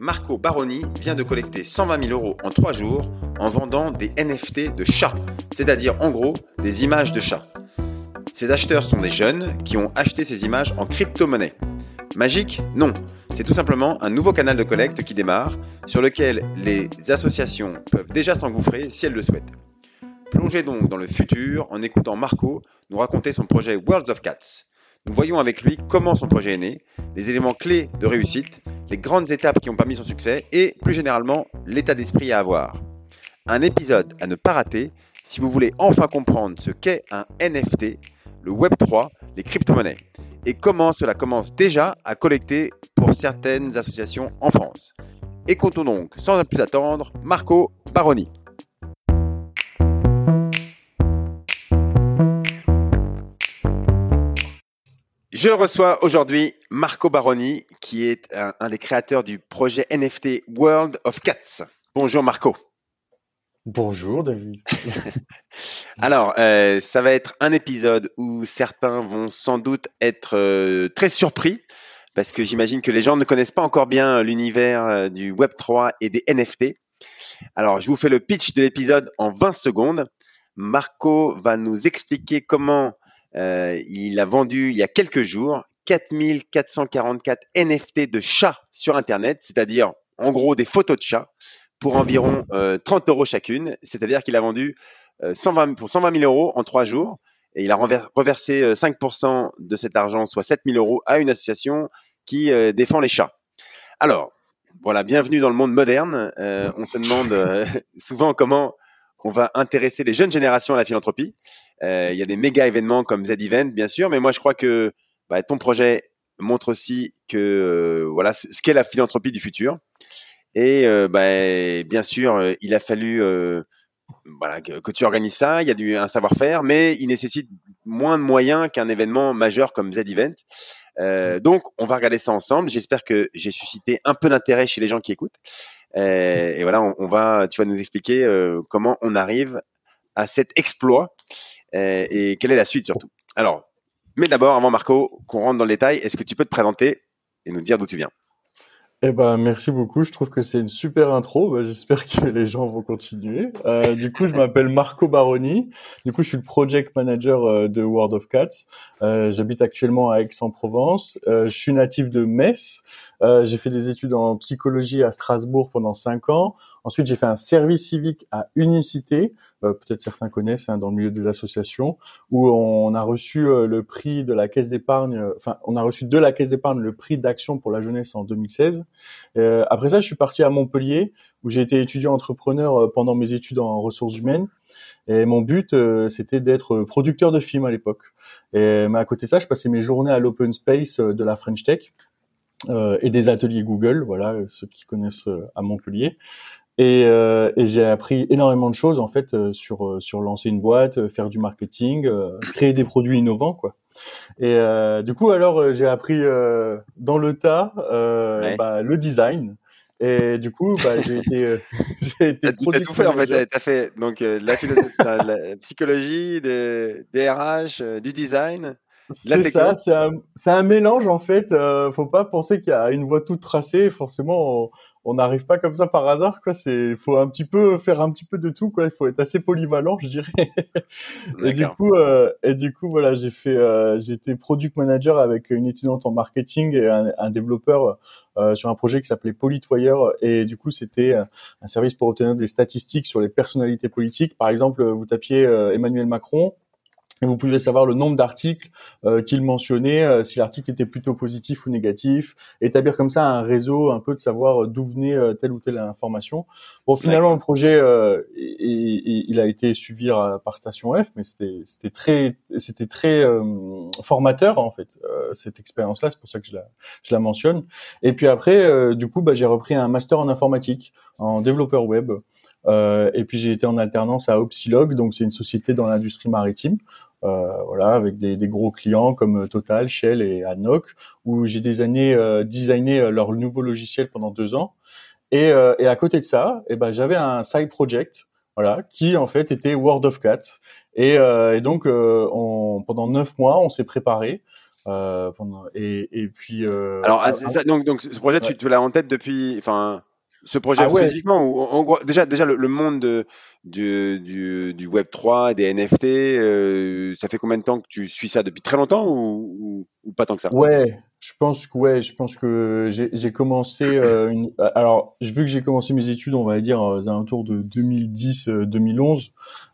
Marco Baroni vient de collecter 120 000 euros en 3 jours en vendant des NFT de chats, c'est-à-dire en gros des images de chats. Ces acheteurs sont des jeunes qui ont acheté ces images en crypto-monnaie. Magique Non, c'est tout simplement un nouveau canal de collecte qui démarre, sur lequel les associations peuvent déjà s'engouffrer si elles le souhaitent. Plongez donc dans le futur en écoutant Marco nous raconter son projet Worlds of Cats. Nous voyons avec lui comment son projet est né, les éléments clés de réussite, les grandes étapes qui ont permis son succès et, plus généralement, l'état d'esprit à avoir. Un épisode à ne pas rater si vous voulez enfin comprendre ce qu'est un NFT, le Web3, les crypto-monnaies, et comment cela commence déjà à collecter pour certaines associations en France. Écoutons donc, sans plus attendre, Marco Baroni. Je reçois aujourd'hui Marco Baroni, qui est un, des créateurs du projet NFT World of Cats. Bonjour Marco. Bonjour David. Alors, euh, ça va être un épisode où certains vont sans doute être euh, très surpris, parce que j'imagine que les gens ne connaissent pas encore bien l'univers euh, du Web3 et des NFT. Alors, je vous fais le pitch de l'épisode en 20 secondes. Marco va nous expliquer comment euh, il a vendu il y a quelques jours 4444 NFT de chats sur Internet, c'est-à-dire en gros des photos de chats pour environ 30 euh, euros chacune. C'est-à-dire qu'il a vendu 120, euh, pour 120 000 euros en trois jours et il a reversé 5% de cet argent, soit 7 000 euros, à une association qui défend les chats. Alors, voilà, bienvenue dans le monde moderne. on se demande souvent comment on va intéresser les jeunes générations à la philanthropie. Euh, il y a des méga événements comme Z-Event, bien sûr, mais moi je crois que bah, ton projet montre aussi que euh, voilà ce qu'est la philanthropie du futur. Et euh, bah, bien sûr, il a fallu voilà, que, tu organises ça. Il y a du, un savoir-faire, mais il nécessite moins de moyens qu'un événement majeur comme Z-Event. donc, on va regarder ça ensemble. J'espère que j'ai suscité un peu d'intérêt chez les gens qui écoutent. et voilà, on, on, va, tu vas nous expliquer comment on arrive à cet exploit euh, et quelle est la suite surtout? Alors, mais d'abord, avant Marco, qu'on rentre dans le détail, est-ce que tu peux te présenter et nous dire d'où tu viens? Eh ben, merci beaucoup. Je trouve que c'est une super intro. Bah, j'espère que les gens vont continuer. Euh, du coup, je m'appelle Marco Baroni. Du coup, je suis le project manager euh, de World of Cats. Euh, J'habite actuellement à Aix-en-Provence. Euh, je suis natif de Metz. Euh, j'ai fait des études en psychologie à Strasbourg pendant cinq ans. Ensuite, j'ai fait un service civique à Unicité, euh, peut-être certains connaissent hein, dans le milieu des associations, où on a reçu euh, le prix de la caisse d'épargne, enfin, on a reçu de la caisse d'épargne le prix d'action pour la jeunesse en 2016. après ça, je suis parti à Montpellier, où j'ai été étudiant entrepreneur pendant mes études en ressources humaines. Et mon but, c'était d'être producteur de films à l'époque. Et à côté de ça, je passais mes journées à l'open space de la French Tech euh, et des ateliers Google, voilà, ceux qui connaissent euh, à Montpellier. Et, euh, et j'ai appris énormément de choses en fait euh, sur sur lancer une boîte, faire du marketing, créer des produits innovants, quoi. Et du coup, alors j'ai appris dans le tas bah, le design. Et du coup, bah, j'ai été, j'ai été T'as tout fait en fait. T'as fait donc la, philosophie, la, psychologie, des, des RH, du design. C'est ça, c'est un, un, mélange en fait. Euh, faut pas penser qu'il y a une voie toute tracée. Forcément, on n'arrive pas comme ça par hasard. Quoi, c'est faut un petit peu faire un petit peu de tout. Quoi, il faut être assez polyvalent, je dirais. et du coup, euh, et du coup, voilà, j'ai fait, euh, j'étais product manager avec une étudiante en marketing et un, un développeur euh, sur un projet qui s'appelait Politwire. Et du coup, c'était un service pour obtenir des statistiques sur les personnalités politiques. Par exemple, vous tapiez Emmanuel Macron et vous pouvez savoir le nombre d'articles euh, qu'il mentionnait, euh, si l'article était plutôt positif ou négatif, établir comme ça un réseau, un peu de savoir d'où venait euh, telle ou telle information. Bon, finalement, le projet, euh, il a été suivi par Station F, mais c'était c'était très c'était très formateur en fait cette expérience-là. C'est pour ça que je la je la mentionne. Et puis après, du coup, bah, j'ai repris un master en informatique, en développeur web. Et puis j'ai été en alternance à Opsilog, donc c'est une société dans l'industrie maritime. voilà, avec des, des, gros clients comme Total, Shell et ADNOC, où j'ai des années designé leur nouveau logiciel pendant deux ans. Et, et à côté de ça, eh ben, j'avais un side project voilà, qui en fait était World of Cats. Et, euh, et donc, euh, on, pendant neuf mois, on s'est préparé. Euh, pendant, et, et puis. Euh, Alors, ah, ça, donc, donc, ce projet, tu, tu l'as en tête depuis, enfin, ce projet ah, spécifiquement ou en, déjà, déjà le, le monde de, du, du, du, Web 3, des NFT, euh, ça fait combien de temps que tu suis ça? Depuis très longtemps ou, ou, ou pas tant que ça? Ouais, je pense que ouais, je pense que j'ai commencé euh, une, alors vu que j'ai commencé mes études, on va dire aux alentours de 2010-2011.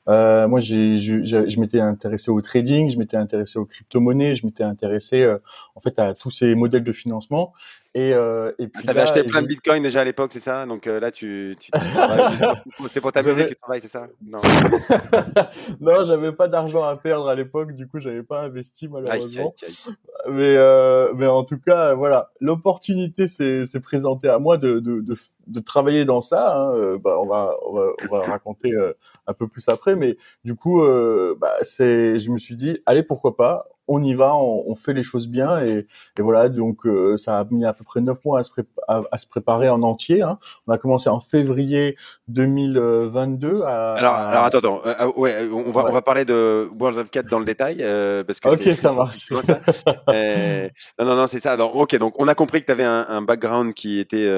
Euh, moi, j'ai, je, je m'étais intéressé au trading, je m'étais intéressé aux crypto-monnaies, je m'étais intéressé euh, en fait à tous ces modèles de financement. Et, euh, et puis ah, t'avais acheté plein de bitcoins déjà à l'époque, c'est ça? Donc euh, là, tu, tu, c'est pour t'amuser que tu travailles, c'est ça? Non, non, j'avais pas d'argent à perdre à l'époque, du coup, j'avais pas investi malheureusement. Mais euh, mais en tout cas, voilà, l'opportunité s'est présentée à moi de, de, de, de travailler dans ça. Hein. Euh, bah, on va on va, on va raconter euh, un peu plus après, mais du coup, euh, bah, c'est, je me suis dit, allez, pourquoi pas on y va, on, fait les choses bien et, voilà. Donc euh, ça a mis à peu près neuf mois à se, à, se préparer en entier. Hein. On a commencé en février 2022. À, alors, alors attends, attends. Euh, euh, ouais, on va on va parler de World of Cat dans le détail parce que ok, ça marche. non non non, c'est ça. Alors, ok, donc on a compris que tu avais un, background qui était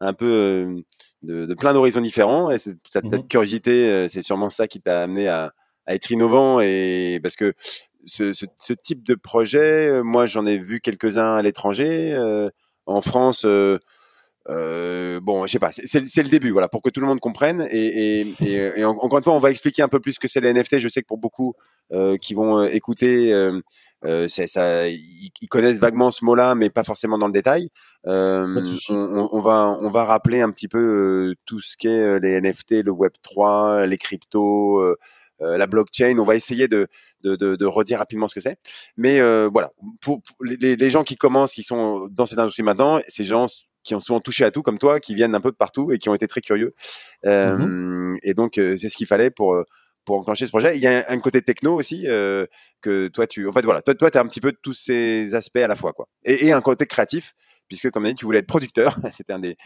un peu de, plein d'horizons différents et cette, cette mm curiosité, c'est sûrement ça qui t'a amené à à être innovant et parce que ce, ce, ce, type de projet, euh, moi j'en ai vu quelques-uns à l'étranger, euh, en France. Euh, euh, bon, je sais pas, c'est le début, voilà, pour que tout le monde comprenne. Et, et, et, et encore une fois, on va expliquer un peu plus ce que c'est les NFT. Je sais que pour beaucoup qui vont écouter, ça, ils, ils, connaissent vaguement ce mot-là, mais pas forcément dans le détail. On, on, va, on va rappeler un petit peu tout ce qu'est les NFT, le Web 3, les cryptos. Euh, la blockchain. On va essayer de, de, de, de redire rapidement ce que c'est. Mais euh, voilà, pour, les, les, gens qui commencent, qui sont dans cette industrie maintenant, ces gens qui ont souvent touché à tout, comme toi, qui viennent un peu de partout et qui ont été très curieux. Euh, mm-hmm. Et donc, euh, c'est ce qu'il fallait pour pour enclencher ce projet. Il y a un, côté techno aussi euh, que toi tu, en fait voilà, toi toi as un petit peu tous ces aspects à la fois quoi, et, et un côté créatif puisque comme on dit, tu voulais être producteur. C'était un des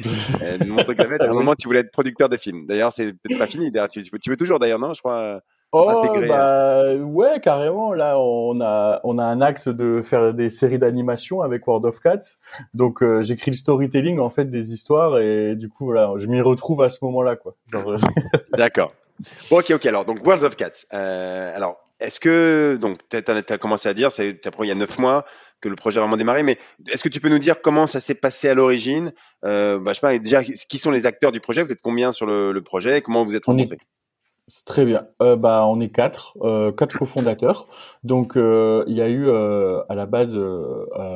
euh, mon truc à, à un moment tu voulais être producteur de films. D'ailleurs c'est peut-être pas fini. Tu veux toujours d'ailleurs non, je crois. Oh bah ouais carrément. Là on a on a un axe de faire des séries d'animation avec World of Cats. Donc euh, j'écris le storytelling en fait des histoires et du coup voilà je m'y retrouve à ce moment-là quoi. Euh, D'accord. Bon, ok ok. Alors donc World of Cats euh, alors est-ce que donc tu as, commencé à dire c'est il y a neuf mois que le projet a vraiment démarré mais est-ce que tu peux nous dire comment ça s'est passé à l'origine? Euh, bah, je sais pas déjà qui sont les acteurs du projet? Vous êtes combien sur le, le projet? Comment vous êtes rencontrés? Très bien. Euh, bah, on est quatre, euh, quatre cofondateurs. Donc, euh, il y a eu euh, à la base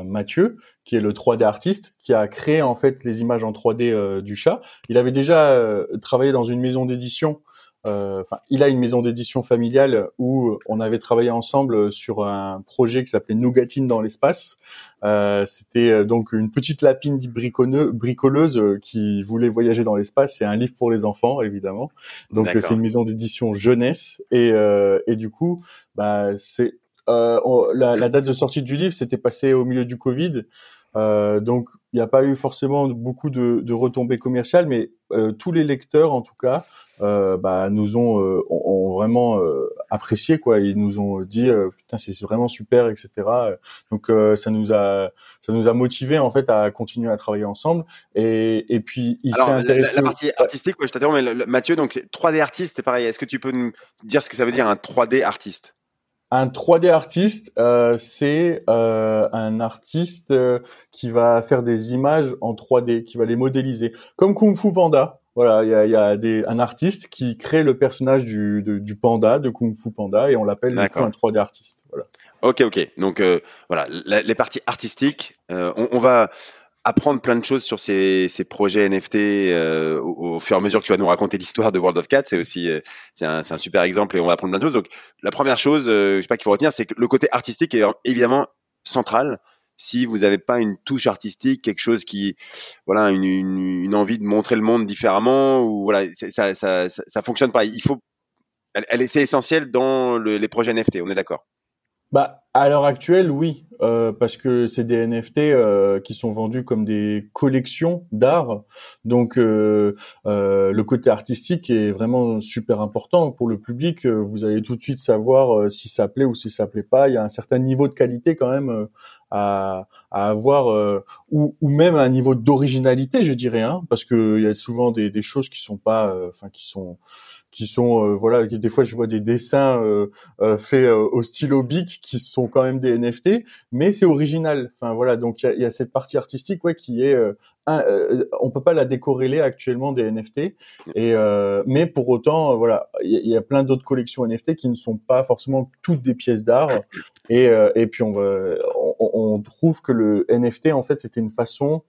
Mathieu, qui est le 3D artiste, qui a créé en fait les images en 3D du chat. Il avait déjà travaillé dans une maison d'édition enfin, il a une maison d'édition familiale où on avait travaillé ensemble sur un projet qui s'appelait Nougatine dans l'espace. Euh, C'était euh, donc une petite lapine bricoleuse qui voulait voyager dans l'espace. C'est un livre pour les enfants, évidemment. Donc c'est une maison d'édition jeunesse et, euh, et du coup, bah, c'est euh, la, la, date de sortie du livre s'était passée au milieu du Covid. Euh, donc, il n'y a pas eu forcément beaucoup de, de retombées commerciales, mais euh, tous les lecteurs, en tout cas, euh, bah, nous ont, euh, ont, vraiment euh, apprécié quoi. Ils nous ont dit putain c'est vraiment super, etc. Donc ça nous a ça nous a motivé en fait à continuer à travailler ensemble. Et, et puis il s'est intéressé. La, la, partie artistique, ouais, je t'interromps, mais le, Mathieu, donc 3D artiste, c'est pareil. Est-ce que tu peux nous dire ce que ça veut dire un 3D artiste? Un 3D artiste, euh, c'est euh, un artiste euh, qui va faire des images en 3D, qui va les modéliser, comme Kung Fu Panda. Voilà, il y a, y a des, un artiste qui crée le personnage du, du panda, de Kung Fu Panda, et on l'appelle un 3D artiste. Voilà. Ok, ok. Donc voilà, les parties artistiques, on, on, va apprendre plein de choses sur ces, ces projets NFT euh, au, au, fur et à mesure que tu vas nous raconter l'histoire de World of Cats. C'est aussi euh, c'est un, un, super exemple et on va apprendre plein de choses. Donc la première chose, euh, je sais pas qu'il faut retenir, c'est que le côté artistique est évidemment central si vous n'avez pas une touche artistique, quelque chose qui, voilà, une, une, envie de montrer le monde différemment, ou voilà, ça, ça, ça, ça, fonctionne pas. Il faut, elle, elle c'est essentiel dans le, les projets NFT. On est d'accord? Bah, à l'heure actuelle, oui, euh, parce que c'est des NFT euh, qui sont vendus comme des collections d'art. Donc, euh, euh, le côté artistique est vraiment super important pour le public. Vous allez tout de suite savoir euh, si ça plaît ou si ça plaît pas. Il y a un certain niveau de qualité quand même à, à, avoir, ou, ou, même un niveau d'originalité, je dirais, hein, parce que il y a souvent des, des choses qui sont pas, enfin, qui sont qui sont euh, voilà des fois je vois des dessins euh, euh, faits au stylo bic qui sont quand même des NFT mais c'est original. Enfin voilà donc il y a, cette partie artistique ouais qui est un, on peut pas la décorréler actuellement des NFT et mais pour autant voilà il y, a plein d'autres collections NFT qui ne sont pas forcément toutes des pièces d'art. Et et puis on, va, on, on trouve que le NFT en fait c'était une façon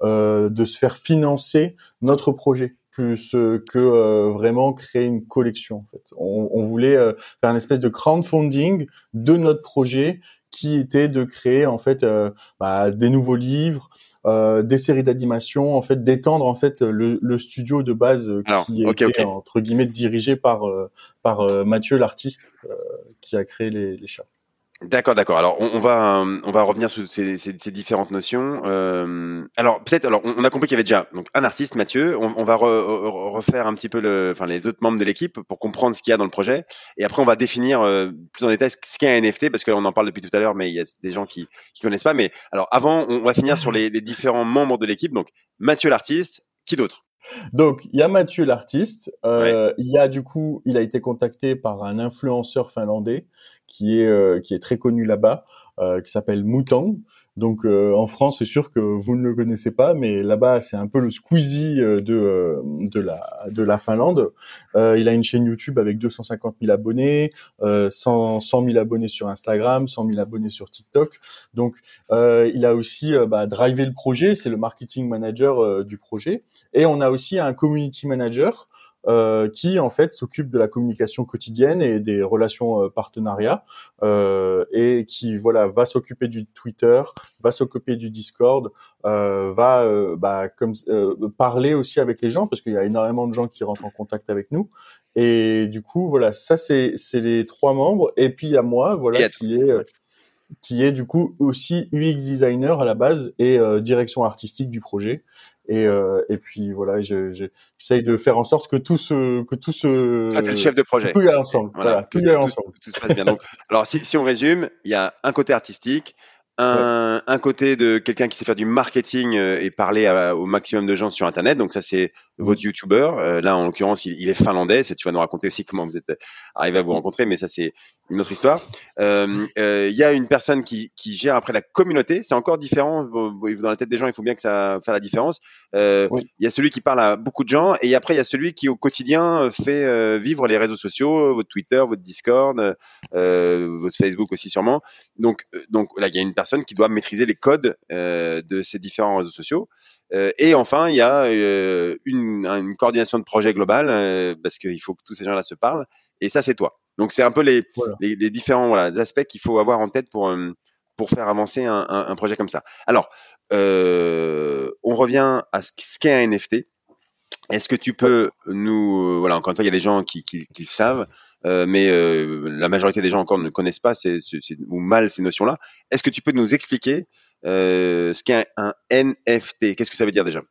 de se faire financer notre projet plus que euh, vraiment créer une collection. En fait, on, on voulait euh, faire une espèce de crowdfunding de notre projet qui était de créer en fait euh, bah, des nouveaux livres, des séries d'animation, en fait d'étendre en fait le, le, studio de base qui était entre guillemets dirigé par par Mathieu l'artiste qui a créé les, les chats. D'accord, d'accord. Alors, on, va on va revenir sur ces, ces, différentes notions. Euh, alors, peut-être, alors, on, a compris qu'il y avait déjà donc un artiste, Mathieu. On, va refaire un petit peu le, enfin, les autres membres de l'équipe pour comprendre ce qu'il y a dans le projet. Et après, on va définir euh, plus en détail ce qu'est un NFT parce qu'on en parle depuis tout à l'heure, mais il y a des gens qui qui connaissent pas. Mais alors, avant, on va finir sur les, les différents membres de l'équipe. Donc, Mathieu l'artiste. Qui d'autre? Donc, il y a Mathieu l'artiste. Euh, Il y a du coup, il a été contacté par un influenceur finlandais qui est euh, qui est très connu là-bas, euh, qui s'appelle Moutang. Donc euh, en France, c'est sûr que vous ne le connaissez pas, mais là-bas, c'est un peu le Squeezie euh, de euh, de la de la Finlande. il a une chaîne YouTube avec 250 000 abonnés, 100 100 000 abonnés sur Instagram, 100 000 abonnés sur TikTok. Donc il a aussi bah, drivé le projet, c'est le marketing manager du projet, et on a aussi un community manager euh, qui en fait s'occupe de la communication quotidienne et des relations euh, partenariats euh, et qui voilà va s'occuper du Twitter, va s'occuper du Discord, euh, va euh, bah, comme parler aussi avec les gens parce qu'il y a énormément de gens qui rentrent en contact avec nous. Et du coup voilà ça c'est c'est les trois membres. Et puis il y a moi voilà qui est qui est du coup aussi UX designer à la base et direction artistique du projet. Et, euh, et puis voilà, j'essaye de faire en sorte que tout ce que tout ce ah, le chef de projet. Tout y ensemble. Voilà, tout, y ensemble. Tout, se passe bien. Donc, alors si, si on résume, il y a un côté artistique, un, un côté de quelqu'un qui sait faire du marketing euh, et parler au maximum de gens sur Internet. Donc ça, c'est mmh. votre YouTuber. Euh, là, en l'occurrence, il, il, est finlandais. Tu vas nous raconter aussi comment vous êtes arrivé à vous rencontrer, mais ça, c'est une autre histoire. Euh, il y a une personne qui, qui, gère après la communauté. C'est encore différent. Dans la tête des gens, il faut bien que ça fasse la différence. Il y a celui qui parle à beaucoup de gens et après, il y a celui qui, au quotidien, fait vivre les réseaux sociaux, votre Twitter, votre Discord, votre Facebook aussi sûrement. Donc, donc là, il y a une personne qui doit maîtriser les codes euh, de ces différents réseaux sociaux. Euh, et enfin, il y a euh, une, une, coordination de projet global parce qu'il faut que tous ces gens-là se parlent. Et ça, c'est toi. Donc, c'est un peu les, les, les, différents voilà, aspects qu'il faut avoir en tête pour pour faire avancer un, un, un projet comme ça. Alors, on revient à ce qu'est un NFT. Est-ce que tu peux nous, voilà, encore une fois, il y a des gens qui, qui, qui le savent, euh, mais euh, la majorité des gens encore ne connaissent pas ces, ou mal ces notions-là. Est-ce que tu peux nous expliquer euh, ce qu'est un, NFT Qu'est-ce que ça veut dire déjà?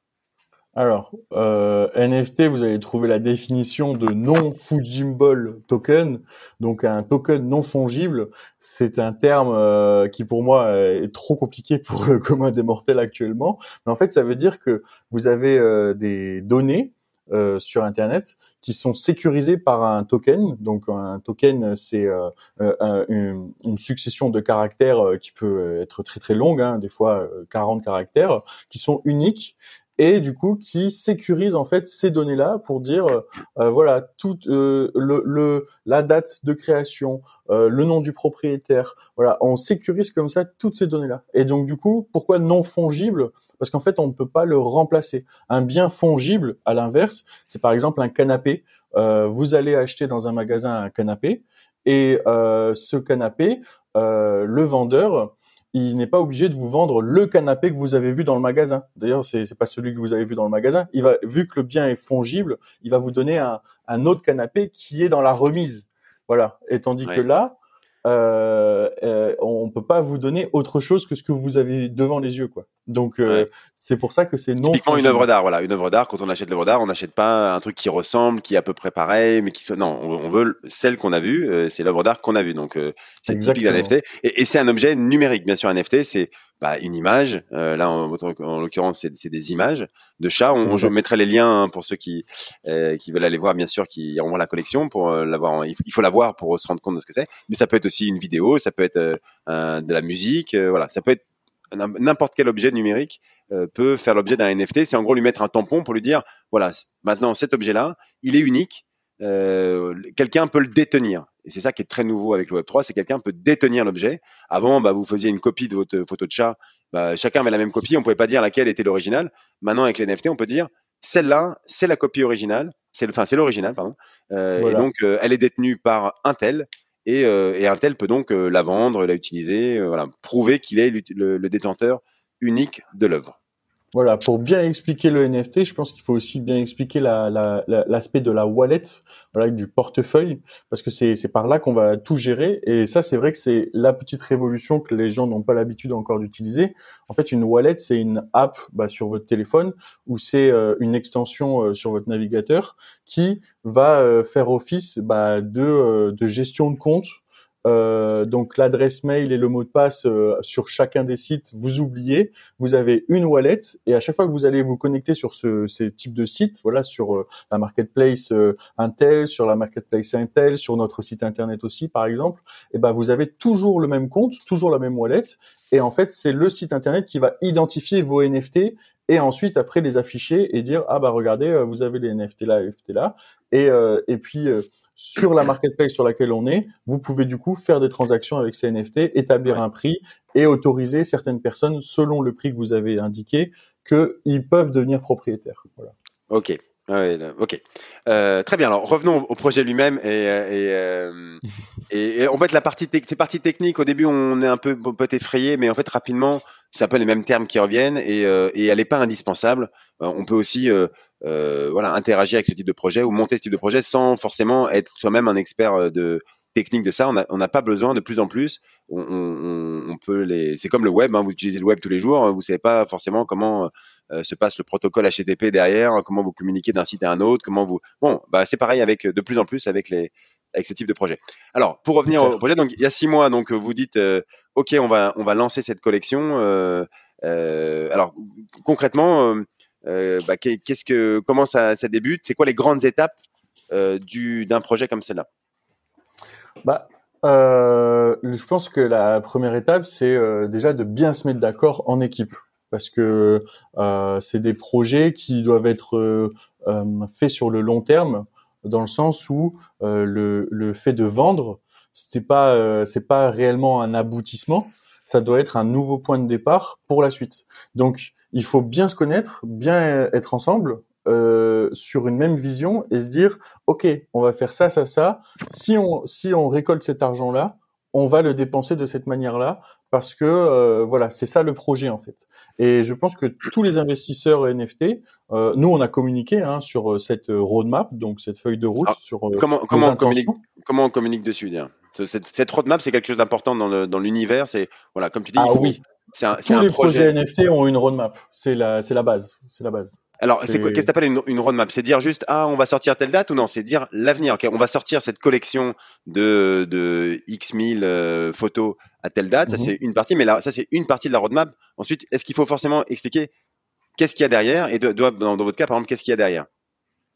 Alors, euh, NFT, vous allez trouver la définition de non fungible token, donc un token non fongible. C'est un terme euh, qui pour moi est trop compliqué pour le commun des mortels actuellement, mais en fait, ça veut dire que vous avez euh, des données euh, sur Internet qui sont sécurisés par un token. Donc un token, c'est euh, euh une, succession de caractères qui peut être très très longue, hein, des fois 40 caractères, qui sont uniques et du coup qui sécurise en fait ces données-là pour dire euh, euh voilà tout euh, le, le, la date de création, euh, le nom du propriétaire, voilà on sécurise comme ça toutes ces données-là. Et donc du coup pourquoi non fongible? Parce qu'en fait on ne peut pas le remplacer. Un bien fongible à l'inverse, c'est par exemple un canapé. vous allez acheter dans un magasin un canapé et ce canapé, le vendeur il n'est pas obligé de vous vendre le canapé que vous avez vu dans le magasin. D'ailleurs, c'est c'est pas celui que vous avez vu dans le magasin. Il va, vu que le bien est fongible, il va vous donner un, un autre canapé qui est dans la remise. Voilà. Et tandis Ouais. que là, euh, euh, on peut pas vous donner autre chose que ce que vous avez devant les yeux, quoi. Donc euh, Ouais. c'est pour ça que c'est non. Typiquement une œuvre d'art, voilà, une œuvre d'art. Quand on achète l'œuvre d'art, on n'achète pas un truc qui ressemble, qui est à peu près pareil, mais qui non, on, on veut celle qu'on a vue, euh, c'est l'œuvre d'art qu'on a vue. Donc euh, c'est typique d'un. NFT et, et c'est un objet numérique, bien sûr. Un NFT, c'est bah, une image. Euh, là, en, en l'occurrence, c'est c'est des images de chats. On, on- je mettrai les liens hein, pour ceux qui euh, qui veulent aller voir, bien sûr, qui voir la collection pour euh, l'avoir. Il faut, il faut la voir pour se rendre compte de ce que c'est. Mais ça peut être aussi une vidéo, ça peut être euh, de la musique, euh, voilà, ça peut être n'im- n'importe quel objet numérique euh, peut faire l'objet d'un NFT. C'est en gros lui mettre un tampon pour lui dire voilà, maintenant cet objet-là, il est unique. Euh, quelqu'un peut le détenir. Et c'est ça qui est très nouveau avec le Web3, c'est quelqu'un peut détenir l'objet. Avant, bah, vous faisiez une copie de votre photo de chat, bah, chacun avait la même copie, on pouvait pas dire laquelle était l'original. Maintenant, avec les NFT, on peut dire celle-là, c'est la copie originale, c'est le, enfin c'est l'original, pardon. Euh, Voilà. Et donc, euh, elle est détenue par un tel, et, et un tel peut donc la vendre, la utiliser, voilà, prouver qu'il est le détenteur unique de l'œuvre. Voilà, pour bien expliquer le NFT, je pense qu'il faut aussi bien expliquer la- la- la- l'aspect de la wallet, voilà, du portefeuille, parce que c'est c'est par là qu'on va tout gérer. Et ça, c'est vrai que c'est la petite révolution que les gens n'ont pas l'habitude encore d'utiliser. En fait, une wallet, c'est une app bah, sur votre téléphone ou c'est euh, une extension euh, sur votre navigateur qui va euh, faire office bah, de, euh, de gestion de compte. Euh, donc l'adresse mail et le mot de passe euh, sur chacun des sites, vous oubliez. Vous avez une wallet et à chaque fois que vous allez vous connecter sur ce, ces types de sites, voilà, sur euh, la marketplace euh, Intel, sur la marketplace Intel, sur notre site internet aussi, par exemple, et ben vous avez toujours le même compte, toujours la même wallet, et en fait c'est le site internet qui va identifier vos NFT et ensuite après les afficher et dire ah bah regardez euh, vous avez les NFT là, NFT là, et et puis sur la marketplace sur laquelle on est, vous pouvez du coup faire des transactions avec ces NFT, établir Ouais. un prix et autoriser certaines personnes, selon le prix que vous avez indiqué, qu'ils peuvent devenir propriétaires. Voilà. Ok. Ouais, là, ok. Euh, très bien. Alors revenons au projet lui-même et, euh, et, euh, et, et en fait la partie ces parties techniques au début on est un peu on peut être effrayé mais en fait rapidement c'est un peu les mêmes termes qui reviennent et, euh, et elle n'est pas indispensable. Euh, on peut aussi euh, voilà interagir avec ce type de projet ou monter ce type de projet sans forcément être soi-même un expert de technique de ça. On n'a pas besoin de plus en plus. On, on, on peut les. C'est comme le web. Hein, vous utilisez le web tous les jours. hein, Vous savez pas forcément comment se passe le protocole HTTP derrière, comment vous communiquez d'un site à un autre, comment vous. Bon, bah c'est pareil avec de plus en plus avec les avec ce type de projet. Alors pour revenir au projet, donc il y a six mois, donc vous dites, euh, ok, on va lancer cette collection. euh, euh, alors concrètement, euh, bah, qu'est- qu'est-ce que comment ça, ça débute? C'est quoi les grandes étapes du d'un projet comme celle-là? Bah, je pense que la première étape, c'est déjà de bien se mettre d'accord en équipe, parce que c'est des projets qui doivent être faits sur le long terme, dans le sens où le, le fait de vendre, c'est pas euh, c'est pas réellement un aboutissement, ça doit être un nouveau point de départ pour la suite. Donc, il faut bien se connaître, bien être ensemble. euh, sur une même vision et se dire ok on va faire ça ça ça si on si on récolte cet argent là on va le dépenser de cette manière là parce que euh, voilà c'est ça le projet en fait. Et je pense que tous les investisseurs NFT euh, nous on a communiqué hein, sur euh, cette roadmap donc cette feuille de route sur Comment comment on communique comment on communique dessus dire cette, cette roadmap, c'est quelque chose d'important dans le dans l'univers. C'est voilà, comme tu dis, ah il faut- oui. c'est un, c'est tous un les projet. projets NFT ont une roadmap. C'est la c'est la base. C'est la base Alors, c'est Qu'est-ce que t'appelles une, une roadmap? C'est dire juste ah, on va sortir telle date ou non? C'est dire l'avenir. on va sortir cette collection de de x mille euh, photos à telle date. Ça Mhm. c'est une partie, mais là, ça c'est une partie de la roadmap. Ensuite, est-ce qu'il faut forcément expliquer qu'est-ce qu'il y a derrière? Et de, dans, dans votre cas, par exemple, qu'est-ce qu'il y a derrière?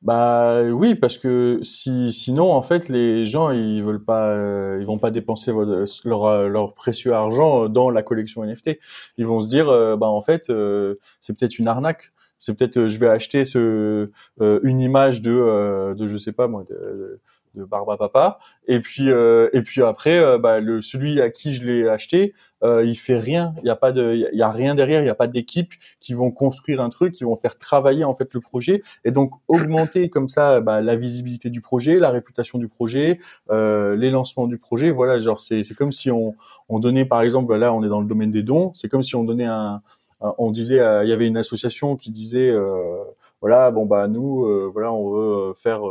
Bah oui, parce que si sinon en fait les gens ils veulent pas euh, ils vont pas dépenser votre- leur leur précieux argent dans la collection NFT. Ils vont se dire euh, bah en fait euh, c'est peut-être une arnaque. C'est peut-être euh, je vais acheter ce euh, une image de euh, de je sais pas moi de, de Barba Papa. Et puis et puis après, bah, le celui à qui je l'ai acheté, il fait rien. Il y a pas de, il y a rien derrière. Il y a pas d'équipe qui vont construire un truc, qui vont faire travailler en fait le projet et donc augmenter comme ça bah, la visibilité du projet, la réputation du projet, les lancements du projet. Voilà, genre c'est c'est comme si on on donnait par exemple là on est dans le domaine des dons. C'est comme si on donnait un on disait, il y avait une association qui disait, euh, voilà, bon bah nous, euh, voilà, on veut euh, faire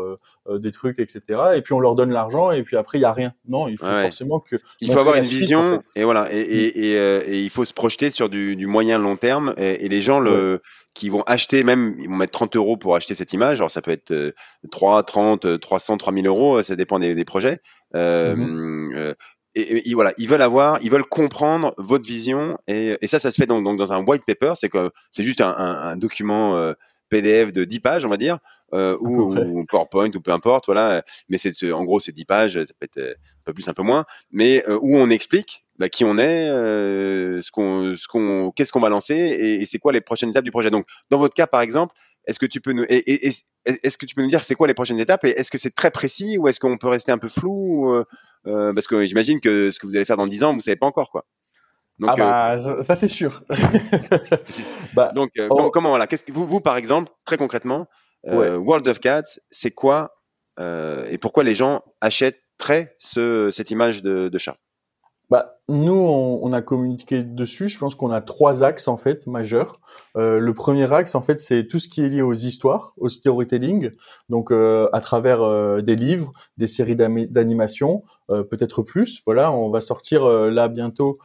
des trucs, etc. Et puis on leur donne l'argent et puis après il y a rien. Non, il faut forcément que. Il faut avoir une vision et voilà, et, et, et, il faut se projeter sur du, du moyen long terme et, les gens le qui vont acheter même, ils vont mettre 30 euros pour acheter cette image. Alors ça peut être 3, 30, 300, 3000 euros, ça dépend des, des projets. Euh, mmh et, voilà, ils veulent avoir, ils veulent comprendre votre vision et, et ça, ça se fait donc, donc dans un white paper, c'est que c'est juste un, un, un document euh, PDF de 10 pages, on va dire, euh, ou, ou, PowerPoint ou peu importe, voilà. Mais c'est en gros c'est 10 pages, ça peut être euh, un peu plus, un peu moins, mais euh, où on explique bah, qui on est, euh, ce qu'on, ce qu'on, qu'est-ce qu'on va lancer et, et c'est quoi les prochaines étapes du projet. Donc dans votre cas par exemple, est-ce que tu peux nous, est-ce que tu peux nous dire c'est quoi les prochaines étapes et est-ce que c'est très précis ou est-ce qu'on peut rester un peu flou euh, euh, parce que j'imagine que ce que vous allez faire dans 10 ans, vous savez pas encore quoi. Donc, ah bah, euh, ça c'est sûr. bah, donc comment voilà, qu'est-ce que vous, vous par exemple très concrètement, World of Cats, c'est quoi et pourquoi les gens achèteraient ce, cette image de, de chat? Bah, nous, on, on, a communiqué dessus. Je pense qu'on a trois axes en fait majeurs. Euh, le premier axe, en fait, c'est tout ce qui est lié aux histoires, au storytelling. Donc, euh, à travers euh, des livres, des séries d'animation, euh, peut-être plus. Voilà, on va sortir euh, là bientôt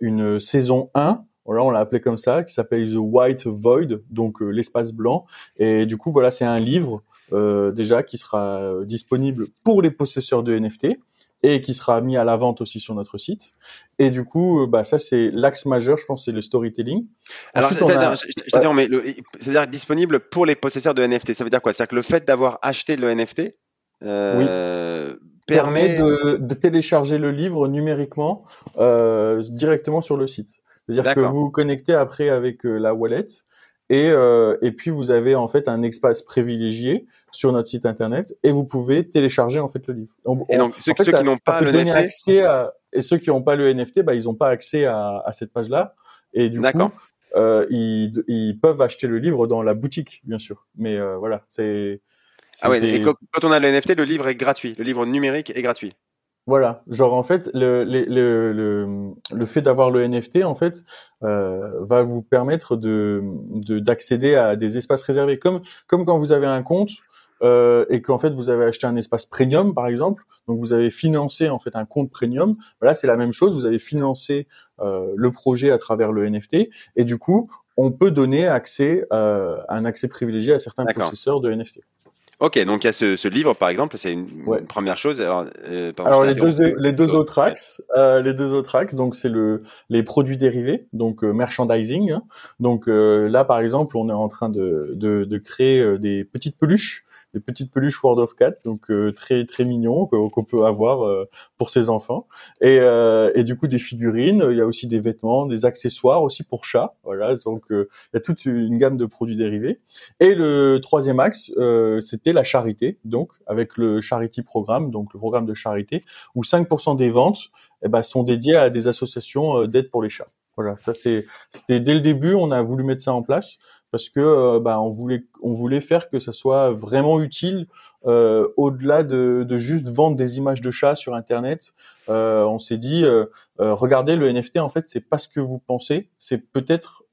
une saison 1 voilà, on l'a appelé comme ça, qui s'appelle The White Void, donc l'espace blanc. Et du coup, voilà, c'est un livre euh, déjà qui sera disponible pour les possesseurs de NFT et qui sera mis à la vente aussi sur notre site. Et du coup, euh, bah, ça c'est l'axe majeur, je pense, c'est le storytelling. Alors, c'est-à-dire, mais c'est-à-dire disponible pour les possesseurs de NFT. Ça veut dire quoi? C'est-à-dire que le fait d'avoir acheté le NFT euh, permet, de, de, télécharger le livre numériquement euh, directement sur le site. C'est-à-dire que vous vous connectez après avec euh, la wallet et, euh, et puis vous avez en fait un espace privilégié sur notre site internet et vous pouvez télécharger en fait le livre. et donc ceux, qui n'ont pas le NFT, et ceux qui n'ont pas le NFT, bah ils n'ont pas accès à, à cette page-là et du coup euh, ils, ils, peuvent acheter le livre dans la boutique bien sûr. Mais euh, voilà, c'est ah ouais, et quand on a le NFT, le livre est gratuit, le livre numérique est gratuit. Voilà, genre en fait, le, le, le, le fait d'avoir le NFT, en fait, euh, va vous permettre de d'accéder à des espaces réservés, comme comme quand vous avez un compte euh, et qu'en fait vous avez acheté un espace premium, par exemple, donc vous avez financé en fait un compte premium. Voilà, c'est la même chose, vous avez financé euh, le projet à travers le NFT, et du coup, on peut donner accès, euh, un accès privilégié à certains possesseurs de NFT. Ok, donc il y a ce, ce livre par exemple, c'est une, première chose. Alors, euh, Alors les, deux, les deux autres axes, euh, les deux autres axes, donc c'est le les produits dérivés, donc euh, merchandising. Hein. Donc euh, là par exemple, on est en train de, de, de créer des petites peluches des petites peluches World of Cat, donc euh, très très mignons qu'on peut avoir euh, pour ses enfants. Et, euh, et, du coup des figurines, il y a aussi des vêtements, des accessoires aussi pour chats. Voilà, donc il y a toute une gamme de produits dérivés. Et le troisième axe, c'était la charité, donc avec le Charity Programme, donc le programme de charité, où 5% des ventes eh ben, sont dédiées à des associations d'aide pour les chats. Voilà, ça c'est, c'était dès le début, on a voulu mettre ça en place parce que euh, bah, on voulait on voulait faire que ça soit vraiment utile euh, au-delà de, de, juste vendre des images de chats sur internet. Euh, on s'est dit euh, euh, regardez le NFT en fait c'est pas ce que vous pensez, c'est peut-être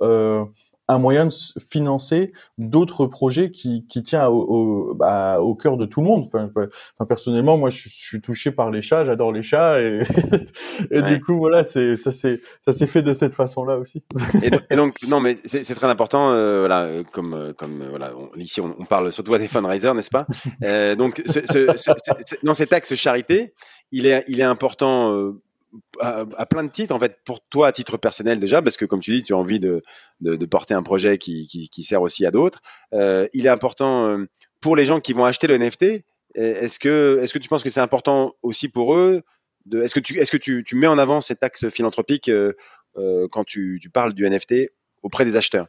un moyen de financer d'autres projets qui, qui tient au, au, bah, au cœur de tout le monde. Enfin, enfin personnellement, moi, je, suis touché par les chats, j'adore les chats, et, et du coup, voilà, c'est ça s'est ça s'est fait de cette façon-là aussi. et, donc, non, mais c'est très important, euh, voilà, comme comme voilà, ici on, parle surtout à des fundraisers, n'est-ce pas? Euh, Donc, ce, ce, ce, dans cet axe charité, il est il est important. Euh, à, plein de titres en fait pour toi à titre personnel déjà parce que comme tu dis tu as envie de, porter un projet qui, sert aussi à d'autres. Euh, il est important euh, pour les gens qui vont acheter le NFT est-ce que est-ce que tu penses que c'est important aussi pour eux est-ce que tu mets en avant cet axe philanthropique euh, euh quand tu, parles du NFT auprès des acheteurs?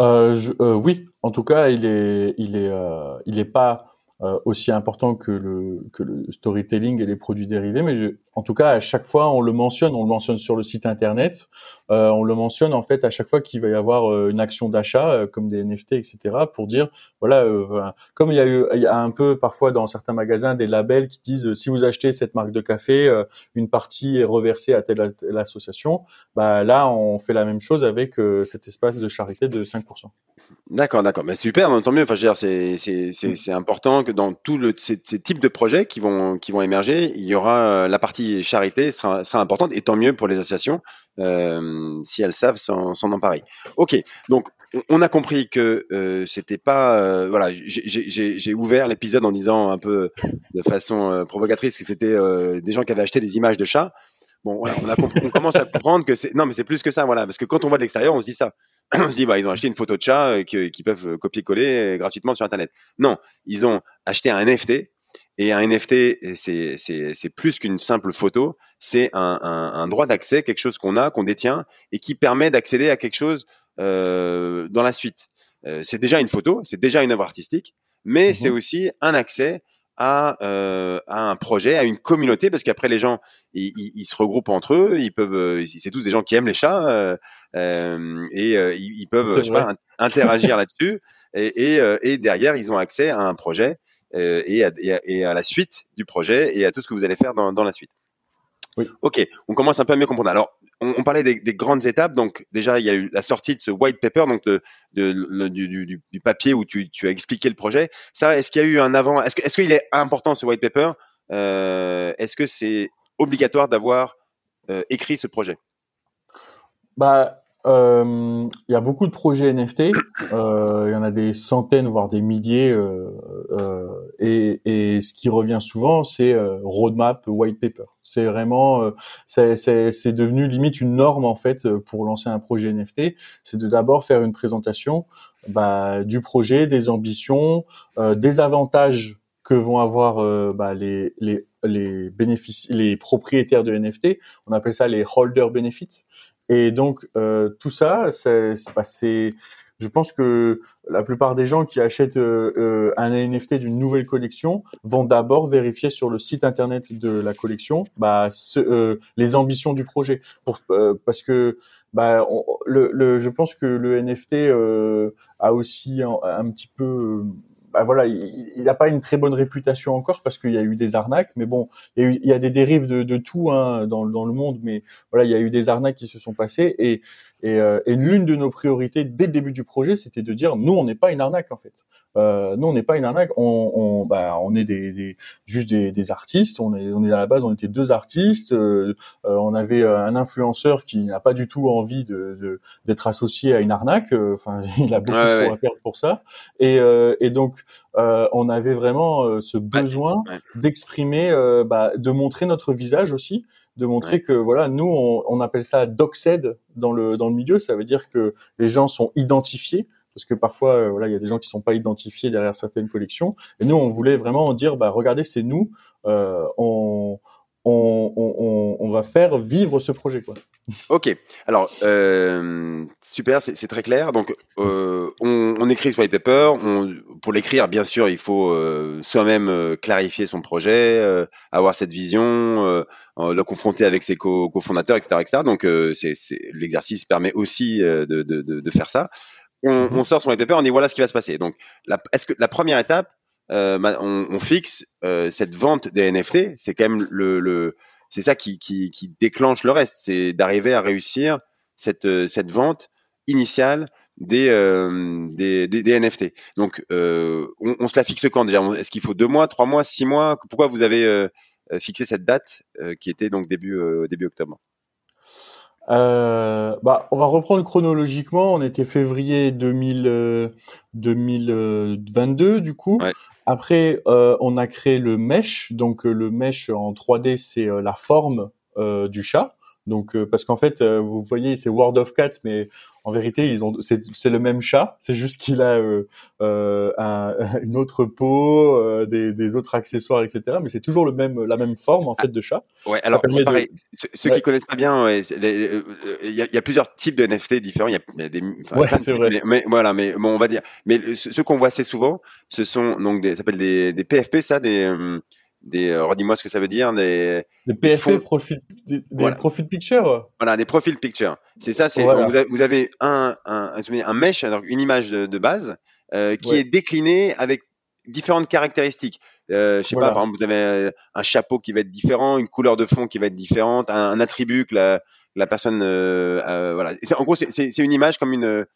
Euh, oui. En tout cas il est pas euh, aussi important que le que le storytelling et les produits dérivés, mais en tout cas à chaque fois on le mentionne, on le mentionne sur le site internet, euh, on le mentionne en fait à chaque fois qu'il va y avoir euh, une action d'achat euh, comme des NFT etc pour dire voilà comme il y a eu il y a un peu parfois dans certains magasins des labels qui disent si vous achetez cette marque de café une partie est reversée à telle, telle association, bah là on fait la même chose avec cet espace de charité de 5%. D'accord, d'accord. Mais super, tant mieux. Enfin, dire, c'est, c'est, c'est, c'est important que dans tous le, ces, ces, types de projets qui vont, qui vont émerger, il y aura la partie charité sera, sera importante et tant mieux pour les associations si elles savent s'en, emparer. Ok, donc on a compris que euh, c'était pas euh, voilà j'ai, ouvert l'épisode en disant un peu de façon euh, provocatrice que c'était des gens qui avaient acheté des images de chats bon voilà, on, a, on commence à comprendre que c'est non mais c'est plus que ça voilà parce que quand on voit de l'extérieur on se dit ça on se dit, bah, ils ont acheté une photo de chat euh, qu'ils peuvent euh, copier-coller euh, gratuitement sur Internet. Non, ils ont acheté un NFT. Et un NFT, c'est plus qu'une simple photo, c'est un, un, un, droit d'accès, quelque chose qu'on a, qu'on détient, et qui permet d'accéder à quelque chose euh, dans la suite. Euh, c'est déjà une photo, c'est déjà une œuvre artistique, mais mmh c'est aussi un accès à, euh, à, un projet, à une communauté, parce qu'après les gens, ils, ils, ils, se regroupent entre eux, ils peuvent, euh, c'est tous des gens qui aiment les chats euh, euh et euh, ils, peuvent, je sais pas, interagir là-dessus, et, et, et, derrière ils ont accès à un projet et à, et, à, la suite du projet et à tout ce que vous allez faire dans, dans la suite. Oui. Ok, on commence un peu à mieux comprendre. Alors, on, on parlait des, des, grandes étapes. Donc, déjà, il y a eu la sortie de ce white paper, donc de, de, de du, du, du, papier où tu, tu, as expliqué le projet. Ça, est-ce qu'il y a eu un avant? Est-ce qu'il est, qu'il est, important ce white paper? Euh, Est-ce que c'est obligatoire d'avoir euh, écrit ce projet? Bah, euh, il y a beaucoup de projets NFT. Euh, il y en a des centaines, voire des milliers. Euh, euh et, et, ce qui revient souvent, c'est euh, roadmap, white paper. C'est vraiment, c'est devenu limite une norme en fait pour lancer un projet NFT. C'est de d'abord faire une présentation bah, du projet, des ambitions, des avantages que vont avoir bah, les, les les les propriétaires de NFT. On appelle ça les holder benefits. Et donc euh, tout ça, c'est, c'est, je pense que la plupart des gens qui achètent euh, euh un NFT d'une nouvelle collection vont d'abord vérifier sur le site internet de la collection bah, ce, euh, les ambitions du projet, pour, euh, parce que bah, le, le, je pense que le NFT a aussi un petit peu bah voilà, il n'a pas une très bonne réputation encore parce qu'il y a eu des arnaques. Mais bon, il y a, eu, il y a des dérives de, de tout hein, dans, dans, le monde. Mais voilà, il y a eu des arnaques qui se sont passées. Et, et, euh, et l'une de nos priorités dès le début du projet, c'était de dire, nous, on n'est pas une arnaque en fait. Euh, nous, on n'est pas une arnaque. On, on, bah, on est des, des juste des, des, artistes. On est, on est à la base, on était deux artistes. Euh, euh on avait un influenceur qui n'a pas du tout envie de d'être associé à une arnaque. Enfin, il a beaucoup à perdre pour ça. Et, et donc, on avait vraiment ce besoin d'exprimer, bah, de montrer notre visage aussi de montrer que voilà, nous on, on, appelle ça doxed dans le dans le milieu, ça veut dire que les gens sont identifiés parce que parfois, euh, voilà, il y a des gens qui sont pas identifiés derrière certaines collections. Et nous, on voulait vraiment dire, bah, regardez, c'est nous, euh, on, va faire vivre ce projet, quoi. Ok. Alors, euh, super, c'est très clair. Donc, on, écrit ce white paper. Pour l'écrire, bien sûr, il faut soi-même clarifier son projet, avoir cette vision, le confronter avec ses cofondateurs, etc., etc. Donc, l'exercice permet aussi de faire ça on, mhm. on sort son white paper, on dit voilà ce qui va se passer. Donc, est-ce que la première étape, euh, on, on, fixe euh, cette vente des NFT, c'est quand même le, le c'est ça qui, qui, qui, déclenche le reste, c'est d'arriver à réussir cette, euh, cette vente initiale des, euh, des, des, des, NFT. Donc, euh, on, on, se la fixe quand déjà? Est-ce qu'il faut deux mois, trois mois, six mois? Pourquoi vous avez euh, fixé cette date qui était donc début, début octobre? Euh, bah, on va reprendre chronologiquement. On était février 2000, 2022 euh, du coup. Après, euh, on a créé le mesh. Donc le mesh en 3D, c'est la forme du chat. Donc parce qu'en fait, vous voyez, c'est World of Cat, mais en vérité, ils ont c'est le même chat, c'est juste qu'il a euh, euh, un, une autre peau, euh, des, des, autres accessoires, etc. Mais c'est toujours le même la même forme en fait de chat. Ouais, alors c'est pareil. Ceux, qui connaissent pas bien, il y, a, y, a, plusieurs types de NFT différents. Il y a, des, ouais, c'est vrai. Mais, voilà, mais bon, on va dire. Mais ceux qu'on voit assez souvent, ce sont donc des, ça s'appelle des, des PFP, ça, des des euh, redis-moi ce que ça veut dire des des PFP profil des, voilà. profil picture voilà des profil picture c'est ça c'est vous, vous, avez un un, un mesh alors une image de, de base euh, qui ouais. est déclinée avec différentes caractéristiques euh, je sais voilà. pas par exemple vous avez euh, un chapeau qui va être différent une couleur de fond qui va être différente un, un attribut que la la personne euh, euh voilà en gros c'est une image comme une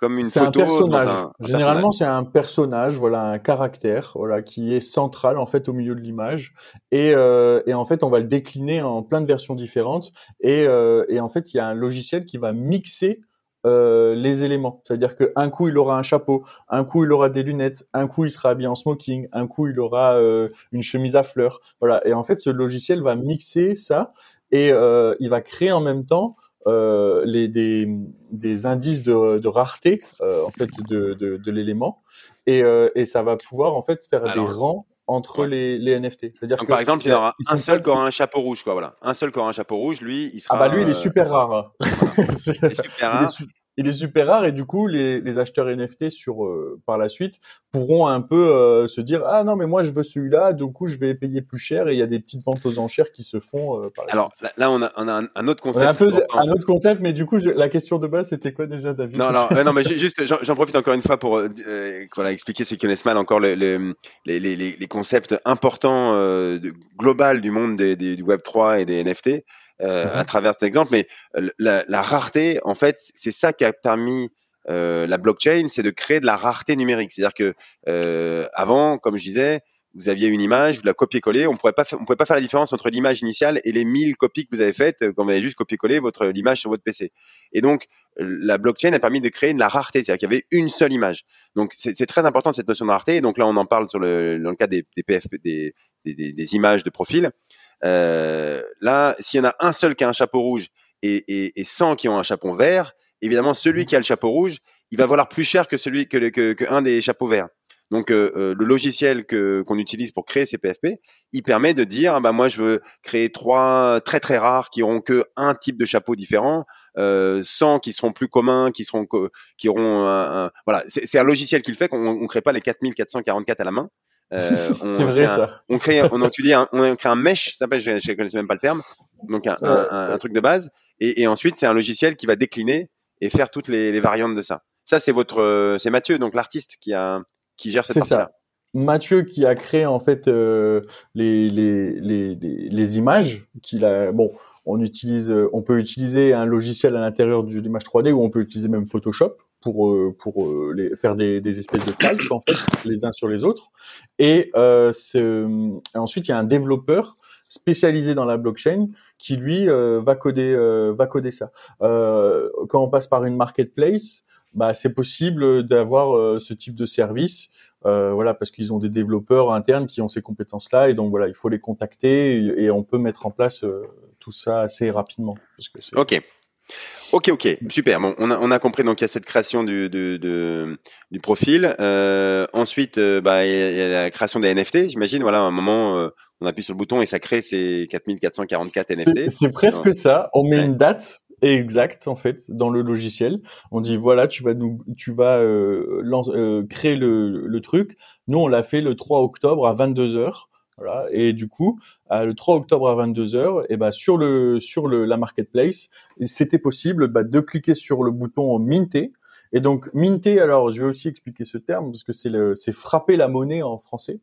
comme une photo. Un personnage. Un, Généralement, c'est un personnage, voilà, un caractère, voilà, qui est central en fait au milieu de l'image. Et, euh, et en fait, on va le décliner en plein de versions différentes. Et, euh, et en fait, il y a un logiciel qui va mixer euh, les éléments. C'est-à-dire qu'un coup il aura un chapeau, un coup il aura des lunettes, un coup il sera habillé en smoking, un coup il aura euh, une chemise à fleurs. Voilà. Et en fait, ce logiciel va mixer ça et euh, il va créer en même temps euh, les, des, des, indices de, de rareté euh, en fait de, de, de l'élément et, euh, et, ça va pouvoir en fait faire des rangs entre ouais. les, les, NFT. C'est-à-dire que par exemple, il y aura un seul qui aura un chapeau rouge, quoi. Voilà, un seul qui aura un chapeau rouge, lui, il sera. Ah bah lui, il est super rare. Voilà. il est super rare il est super rare et du coup les, les acheteurs NFT sur euh, par la suite pourront un peu euh, se dire ah non mais moi je veux celui-là du coup je vais payer plus cher et il y a des petites ventes aux enchères qui se font euh, par la alors suite. là on a, on a un, un autre concept un, peu, un autre concept mais du coup je, la question de base c'était quoi déjà David? Non non non mais juste j'en profite encore une fois pour euh, voilà expliquer ceux qui connaissent mal encore le, le, les, les, les concepts importants de, global du monde des, des, du Web 3 et des NFT euh, à travers cet exemple, mais la, la rareté, en fait, c'est ça qui a permis euh, la blockchain, c'est de créer de la rareté numérique. C'est-à-dire que euh, avant, comme je disais, vous aviez une image, vous la copiez-coller, on pourrait pas, on pouvait pas faire la différence entre l'image initiale et les 1000 copies que vous avez faites quand vous avez juste copié-collé votre l'image sur votre PC. Et donc la blockchain a permis de créer de la rareté, c'est-à-dire qu'il y avait une seule image. Donc c'est très important cette notion de rareté. Et donc là, on en parle sur le, dans le cas des, des PFP, des, des, des, images de profil. Euh, là, s'il y en a un seul qui a un chapeau rouge et, et, et 100 qui ont un chapeau vert, évidemment, celui qui a le chapeau rouge, il va valoir plus cher que celui que, que, un des chapeaux verts. Donc euh, euh, le logiciel que qu'on utilise pour créer ces PFP, il permet de dire ah bah moi je veux créer trois très très rares qui auront que un type de chapeau différent, euh, 100 qui seront plus communs, qui seront qui auront un, un voilà, c'est un logiciel qui le fait qu'on on crée pas les 4444 à la main. Euh, on, vrai, un, on crée, on utilise un, on crée un mesh, ça s'appelle, je, je connaissais même pas le terme, donc un, un, un truc de base, et, et ensuite c'est un logiciel qui va décliner et faire toutes les, les variantes de ça. Ça c'est votre, c'est Mathieu, donc l'artiste qui a, qui gère cette partie-là. Mathieu qui a créé en fait euh, les, les, les, les, images qu'il a. Bon, on utilise, on peut utiliser un logiciel à l'intérieur de l'image 3D ou on peut utiliser même Photoshop pour euh, pour euh, les, faire des, des, espèces de calques en fait les uns sur les autres. Et euh, ensuite il y a un développeur spécialisé dans la blockchain qui lui euh, va coder euh, va coder ça. quand on passe par une marketplace, bah c'est possible d'avoir ce type de service. voilà parce qu'ils ont des développeurs internes qui ont ces compétences là et donc voilà il faut les contacter et, et on peut mettre en place tout ça assez rapidement. Parce que ok. Ok, ok, super. Bon, on a, on a compris donc il y a cette création du, du, du, du profil. Euh, ensuite, euh, bah, il y, a la création des NFT. J'imagine, voilà, à un moment, euh, on appuie sur le bouton et ça crée ces 4444 NFT. C'est presque ça. On met ouais. une date exacte en fait dans le logiciel. On dit voilà, tu vas nous, tu vas euh, lance, euh, créer le, le truc. Nous, on l'a fait le 3 octobre à 22 heures. Voilà. Et du coup, le 3 octobre à 22h, et ben sur le sur le, la marketplace, c'était possible bah, de cliquer sur le bouton minter. Et donc minter, alors je vais aussi expliquer ce terme parce que c'est c'est frapper la monnaie en français.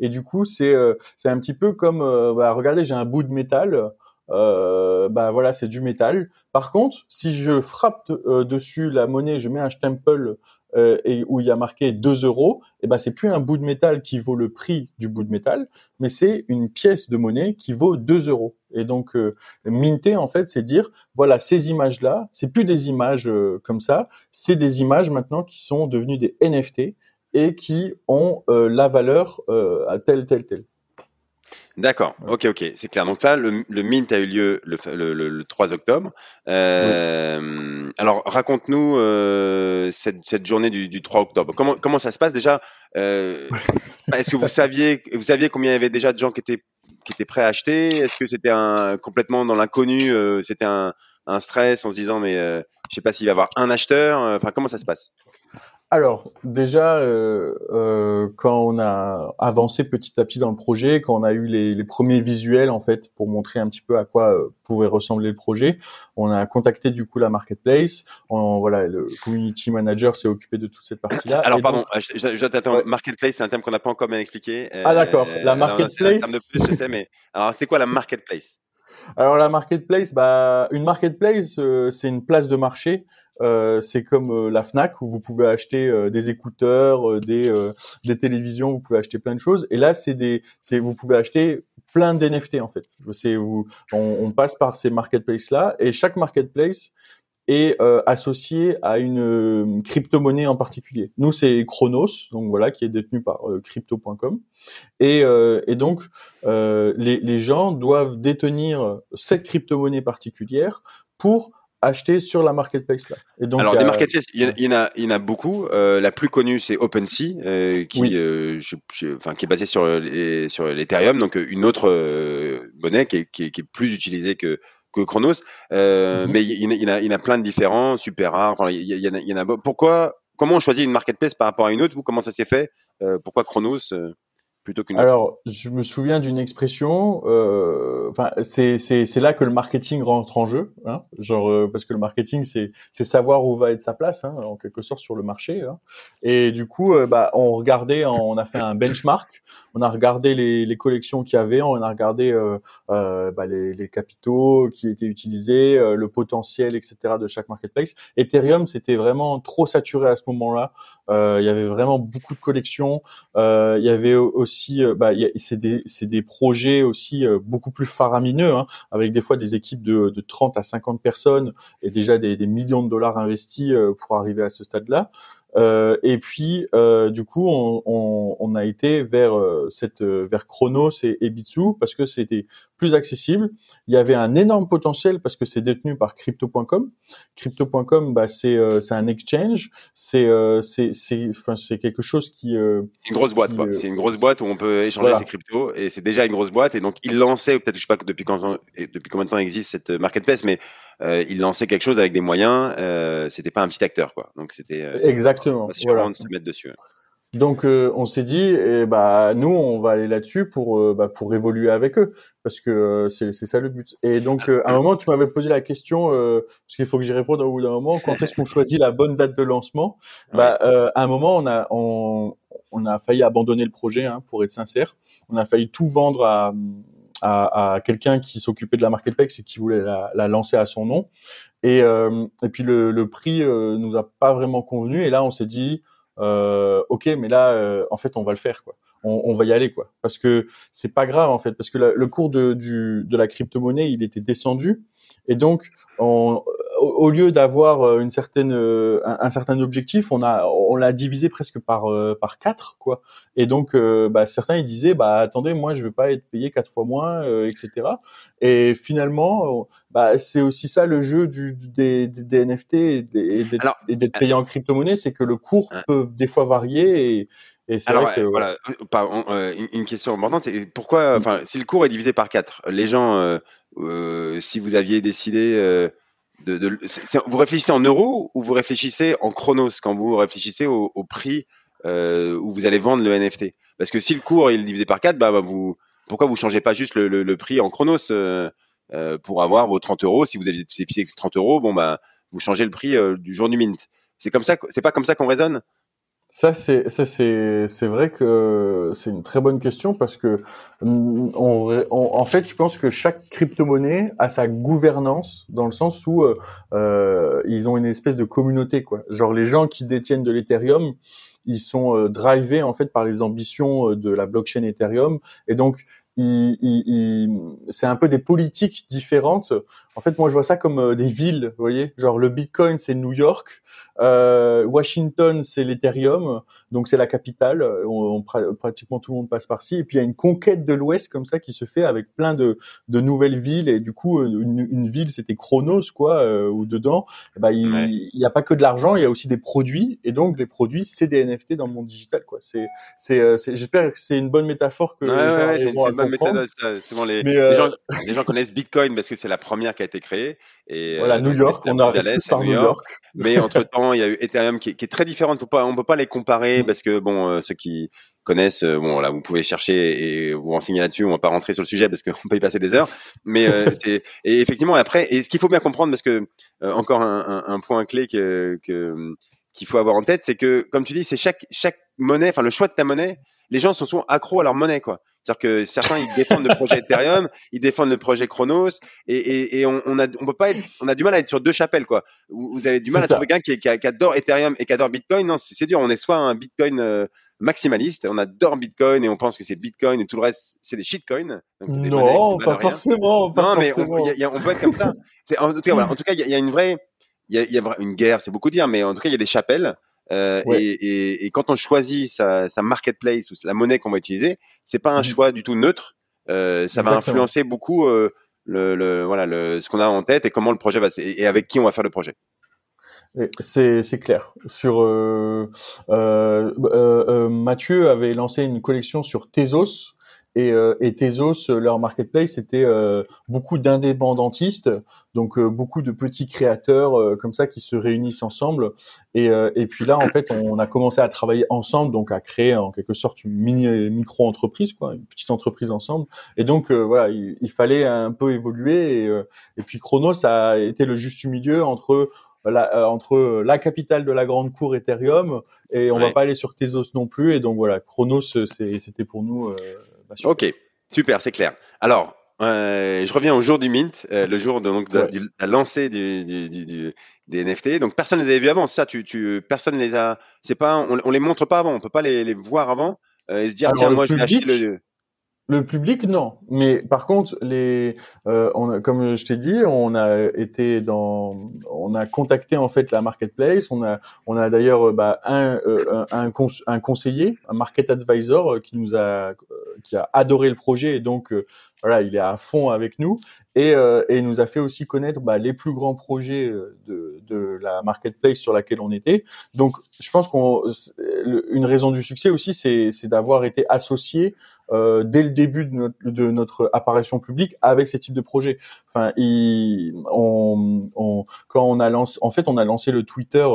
Et du coup, c'est euh, c'est un petit peu comme euh, bah, regardez, j'ai un bout de métal. Euh, bah voilà, c'est du métal. Par contre, si je frappe euh, dessus la monnaie, je mets un stempel euh, et où il y a marqué 2 euros, et ben c'est plus un bout de métal qui vaut le prix du bout de métal, mais c'est une pièce de monnaie qui vaut 2 euros. Et donc euh, minter en fait, c'est dire voilà ces images là, c'est plus des images euh, comme ça, c'est des images maintenant qui sont devenues des NFT et qui ont euh, la valeur euh, à tel tel tel. D'accord, ok, ok, c'est clair. Donc ça, le, le, mint a eu lieu le, le, le 3 octobre. Euh, Alors raconte-nous euh, cette, cette, journée du, du, 3 octobre. Comment, comment ça se passe déjà euh, Est-ce que vous saviez, vous saviez combien il y avait déjà de gens qui étaient, qui étaient prêts à acheter? Est-ce que c'était un, complètement dans l'inconnu C'était un, un, stress en se disant mais je sais pas s'il va y avoir un acheteur. Enfin, comment ça se passe? Alors déjà, euh, euh, quand on a avancé petit à petit dans le projet, quand on a eu les, les premiers visuels en fait pour montrer un petit peu à quoi euh, pouvait ressembler le projet, on a contacté du coup la marketplace. On, voilà, le community manager s'est occupé de toute cette partie-là. Alors pardon, je, je, je t'attends. Marketplace, c'est un terme qu'on n'a pas encore bien expliqué. Ah d'accord, la marketplace. C'est un terme de plus, je sais, mais alors c'est quoi la marketplace? Alors la marketplace, bah une marketplace, euh, c'est une place de marché euh, c'est comme euh, la Fnac où vous pouvez acheter euh, des écouteurs, des des télévisions, vous pouvez acheter plein de choses. Et là, c'est des, c'est vous pouvez acheter plein d'NFT en fait. C'est où on, on, passe par ces marketplaces là et chaque marketplace est associé à une crypto-monnaie en particulier. Nous, c'est Chronos, donc voilà, qui est détenu par crypto.com. Et, et, donc, les, les gens doivent détenir cette crypto-monnaie particulière pour acheter sur la marketplace là. Et donc, Alors des marketplaces, il y, en a, il y en a beaucoup. Euh, la plus connue c'est OpenSea, euh, qui, euh, je, je, enfin, qui est basée sur les, sur l'Ethereum, donc euh, une autre euh, monnaie qui est, qui, est, qui est, plus utilisée que que Chronos. Euh, mm -hmm. Mais il y, en a, il y en a plein de différents, super rares. Enfin, il y, en a, il y en a. Pourquoi Comment on choisit une marketplace par rapport à une autre? Vous, comment ça s'est fait? Pourquoi Chronos Alors, je me souviens d'une expression. Euh, enfin, c'est c'est c'est là que le marketing rentre en jeu, hein, genre euh, parce que le marketing c'est c'est savoir où va être sa place, hein, en quelque sorte sur le marché. Hein. Et du coup, euh, bah, on regardait, on a fait un benchmark, on a regardé les les collections qu'il y avait, on a regardé euh, euh, bah, les les capitaux qui étaient utilisés, euh, le potentiel, etc. de chaque marketplace. Ethereum, c'était vraiment trop saturé à ce moment-là. il y avait vraiment beaucoup de collections. il y avait aussi euh, bah, c'est des, des projets aussi euh, beaucoup plus faramineux, hein, avec des fois des équipes de, de 30 à 50 personnes et déjà des, des millions de dollars investis euh, pour arriver à ce stade-là. Euh, et puis, euh, du coup, on, on, on, a été vers euh, cette vers Chronos et, et Bitsu parce que c'était plus accessible. Il y avait un énorme potentiel parce que c'est détenu par Crypto.com. Crypto.com, bah, c'est c'est un exchange. C'est c'est c'est enfin c'est quelque chose qui une grosse boîte. quoi. C'est une grosse boîte où on peut échanger voilà. ses cryptos et c'est déjà une grosse boîte. Et donc il lançait peut-être je sais pas depuis quand depuis combien de temps existe cette marketplace, mais euh, il lançait quelque chose avec des moyens. Euh, c'était pas un petit acteur, quoi. Donc c'était euh, exactement. Voilà. de se mettre dessus. Donc euh, on s'est dit, eh bah nous on va aller là-dessus pour euh, bah, pour évoluer avec eux parce que euh, c'est c'est ça le but. Et donc à un moment tu m'avais posé la question parce qu'il faut que j'y réponde au bout d'un moment. Quand est-ce qu'on choisit la bonne date de lancement? Bah à un moment on a on, on a failli abandonner le projet hein, pour être sincère. On a failli tout vendre à à, à quelqu'un qui s'occupait de la marketplace et qui voulait la, la lancer à son nom. Et, euh, et puis le, le prix euh, nous a pas vraiment convenu. Et là, on s'est dit, euh, ok, mais là, en fait, on va le faire, quoi. On, on, va y aller, quoi. Parce que c'est pas grave, en fait, parce que le cours de, du, de la crypto-monnaie, il était descendu. Et donc, on, au, lieu d'avoir euh, une certaine euh, un, un, certain objectif, on a on l'a divisé presque par euh, par quatre quoi. Et donc bah, certains ils disaient bah attendez moi je veux pas être payé quatre fois moins etc. Et finalement bah c'est aussi ça le jeu du, des, des NFT et d'être payé en crypto-monnaie, c'est que le cours peut des fois varier et et Alors vrai que, voilà, euh, une question importante, c'est pourquoi, enfin, si le cours est divisé par quatre, les gens, euh, euh, si vous aviez décidé vous réfléchissez en euros ou vous réfléchissez en chronos quand vous réfléchissez au, prix euh, où vous allez vendre le NFT Parce que si le cours est divisé par 4, bah, bah, vous, pourquoi vous changez pas juste le, prix en chronos euh, euh, pour avoir vos 30 euros? Si vous aviez fixé 30 euros, bon bah vous changez le prix euh, du jour du mint. C'est comme ça, c'est pas comme ça qu'on raisonne? Ça c'est ça c'est c'est vrai que c'est une très bonne question parce que on, on, en fait je pense que chaque crypto-monnaie a sa gouvernance dans le sens où euh, euh, ils ont une espèce de communauté quoi. Genre les gens qui détiennent de l'Ethereum, ils sont euh, drivés en fait par les ambitions euh, de la blockchain Ethereum et donc c'est un peu des politiques différentes. En fait, moi, je vois ça comme euh, des villes, vous voyez. Genre, le Bitcoin, c'est New York. Euh, Washington, c'est l'Ethereum, donc c'est la capitale. On, pratiquement tout le monde passe par-ci. Et puis il y a une conquête de l'Ouest comme ça qui se fait avec plein de, de nouvelles villes. Et du coup, une, une ville, c'était Chronos, quoi, euh, où dedans, ben, il n'y a pas que de l'argent, il y a aussi des produits. Et donc les produits, c'est des NFT dans le monde digital, quoi. C'est, c'est, euh, j'espère que c'est une bonne métaphore que. Ouais, ouais, c'est une bonne méthode. C'est bon, les, les, gens, les gens connaissent Bitcoin parce que c'est la première qui a été créée. Et voilà, New York, on a tous par New York. Mais entre temps, il y a eu Ethereum qui, qui est très différent. On on peut pas les comparer mm. parce que bon, euh, ceux qui connaissent, euh, bon là, vous pouvez chercher et vous renseigner là-dessus. On va pas rentrer sur le sujet parce qu'on peut y passer des heures. Mais euh, c'est et effectivement après, et ce qu'il faut bien comprendre parce que encore un, un, un, point clé que, que qu'il faut avoir en tête, c'est que comme tu dis, c'est chaque chaque monnaie, enfin le choix de ta monnaie, les gens sont souvent accros à leur monnaie quoi. C'est-à-dire que certains ils défendent le projet Ethereum, ils défendent le projet Chronos, et, et, et on, on, a on peut pas être, on a du mal à être sur deux chapelles quoi. Vous, avez du mal à trouver quelqu'un qui, qui, qui, adore Ethereum et qui adore Bitcoin. Non, c'est dur. On est soit un Bitcoin euh, maximaliste, on adore Bitcoin et on pense que c'est Bitcoin et tout le reste c'est des shitcoins. non, pas forcément. Pas non, mais on, y a, on, peut être comme ça. En tout cas, voilà. En tout cas, il y, y, a une vraie, il y a, y a une guerre, c'est beaucoup dire, mais en tout cas, il y a des chapelles. Euh, et, et, et, quand on choisit sa, sa marketplace ou la monnaie qu'on va utiliser, c'est pas un mmh. choix du tout neutre. Euh, ça va influencer beaucoup euh, le, le, voilà, le, ce qu'on a en tête et comment le projet va et avec qui on va faire le projet. C'est clair. Sur Mathieu avait lancé une collection sur Tezos et, euh, et Tezos, leur marketplace, c'était euh, beaucoup d'indépendantistes, donc euh, beaucoup de petits créateurs comme ça qui se réunissent ensemble. Et, et puis là, en fait, on a commencé à travailler ensemble, donc à créer en quelque sorte une mini micro-entreprise, quoi, une petite entreprise ensemble. Et donc voilà, il, il, fallait un peu évoluer. Et, et puis Chronos a été le juste milieu entre la, entre la capitale de la grande cour Ethereum et on va pas aller sur Tezos non plus et donc voilà Chronos c'était pour nous Ok, super, c'est clair. Alors, euh, je reviens au jour du mint, euh, le jour de, donc de, du, la lancée du, du, du, des NFT. Donc personne ne les avait vus avant. Ça, tu, tu, personne les a. C'est pas, on, on, les montre pas avant. On peut pas les, les voir avant euh, et se dire tiens moi je vais acheter le. Le public, non. Mais par contre, les, euh, on comme je t'ai dit, on a été dans, on a contacté en fait la marketplace. On a, on a d'ailleurs bah, un, euh, un, un, conseiller, un market advisor euh, qui nous a, qui a adoré le projet et donc voilà, il est à fond avec nous et, euh, et nous a fait aussi connaître bah, les plus grands projets euh, de, de, la marketplace sur laquelle on était. Donc, je pense qu'on une raison du succès aussi, c'est d'avoir été associé euh, dès le début de notre, de notre, apparition publique avec ces types de projets. Enfin, il, on, on, quand on a lancé, en fait, on a lancé le Twitter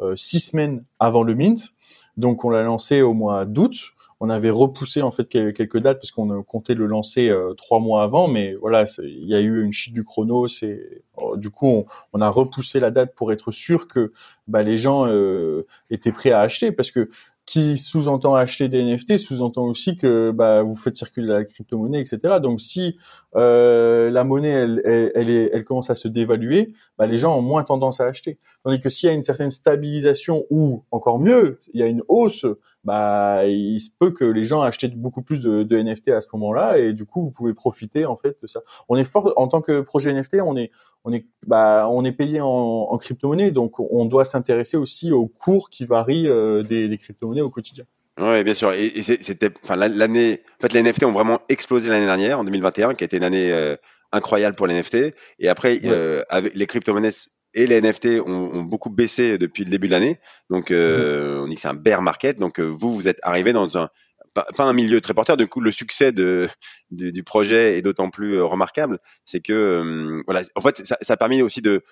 euh, six semaines avant le mint. Donc, on l'a lancé au mois d'août on avait repoussé en fait quelques dates parce qu'on comptait le lancer euh, trois mois avant, mais voilà, il y a eu une chute du chrono. C'est oh, du coup on, a repoussé la date pour être sûr que bah, les gens euh, étaient prêts à acheter parce que qui sous-entend acheter des NFT sous-entend aussi que bah, vous faites circuler la crypto-monnaie, etc. Donc si euh, la monnaie elle, elle, elle, commence à se dévaluer, bah, les gens ont moins tendance à acheter. Tandis que s'il y a une certaine stabilisation ou encore mieux, il y a une hausse, bah il se peut que les gens achètent beaucoup plus de, NFT à ce moment-là et du coup vous pouvez profiter en fait de ça. On est fort en tant que projet NFT, on est on est bah on est payé en, en crypto-monnaie donc on doit s'intéresser aussi aux cours qui varient euh, des, des crypto-monnaies au quotidiien. Oui, bien sûr. Et, c'était, enfin, l'année, en fait, les NFT ont vraiment explosé l'année dernière, en 2021, qui a été une année euh, incroyable pour les NFT. Et après, euh, avec les crypto-monnaies et les NFT ont, ont, beaucoup baissé depuis le début de l'année. Donc, euh, mm-hmm. on dit que c'est un bear market. Donc, vous, vous êtes arrivé dans un, pas, un milieu très porteur. Du coup, le succès de, du projet est d'autant plus remarquable. C'est que, voilà, en fait, ça, ça a permis aussi de,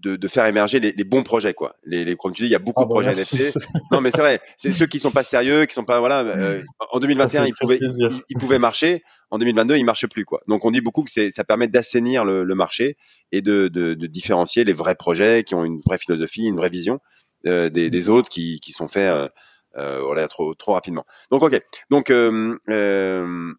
de, de, faire émerger les, les, bons projets quoi. Les, les, comme tu dis, il y a beaucoup ah de projets NFT. non mais c'est vrai, c'est ceux qui sont pas sérieux, qui sont pas voilà. Euh, en 2021, ils pouvaient ils, pouvaient marcher. En 2022, ils marchent plus quoi. Donc on dit beaucoup que c'est ça permet d'assainir le, le, marché et de, de, de, différencier les vrais projets qui ont une vraie philosophie, une vraie vision euh, des, des, autres qui, qui sont faits euh, euh voilà trop trop rapidement. Donc ok. Donc euh, euh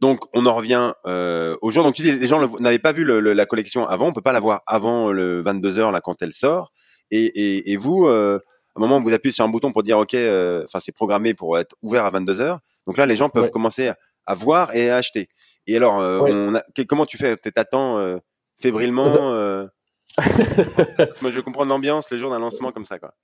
donc on en revient euh, au jour. Donc tu dis les gens n'avaient pas vu le, la collection avant, on peut pas la voir avant le 22 h là quand elle sort. Et, et, et vous, euh, à un moment vous appuyez sur un bouton pour dire ok, euh, enfin c'est programmé pour être ouvert à 22 h Donc là les gens peuvent commencer à, à voir et à acheter. Et alors, on a, comment tu fais? T'attends fébrilement Moi, je veux comprendre l'ambiance le jour d'un lancement comme ça, quoi.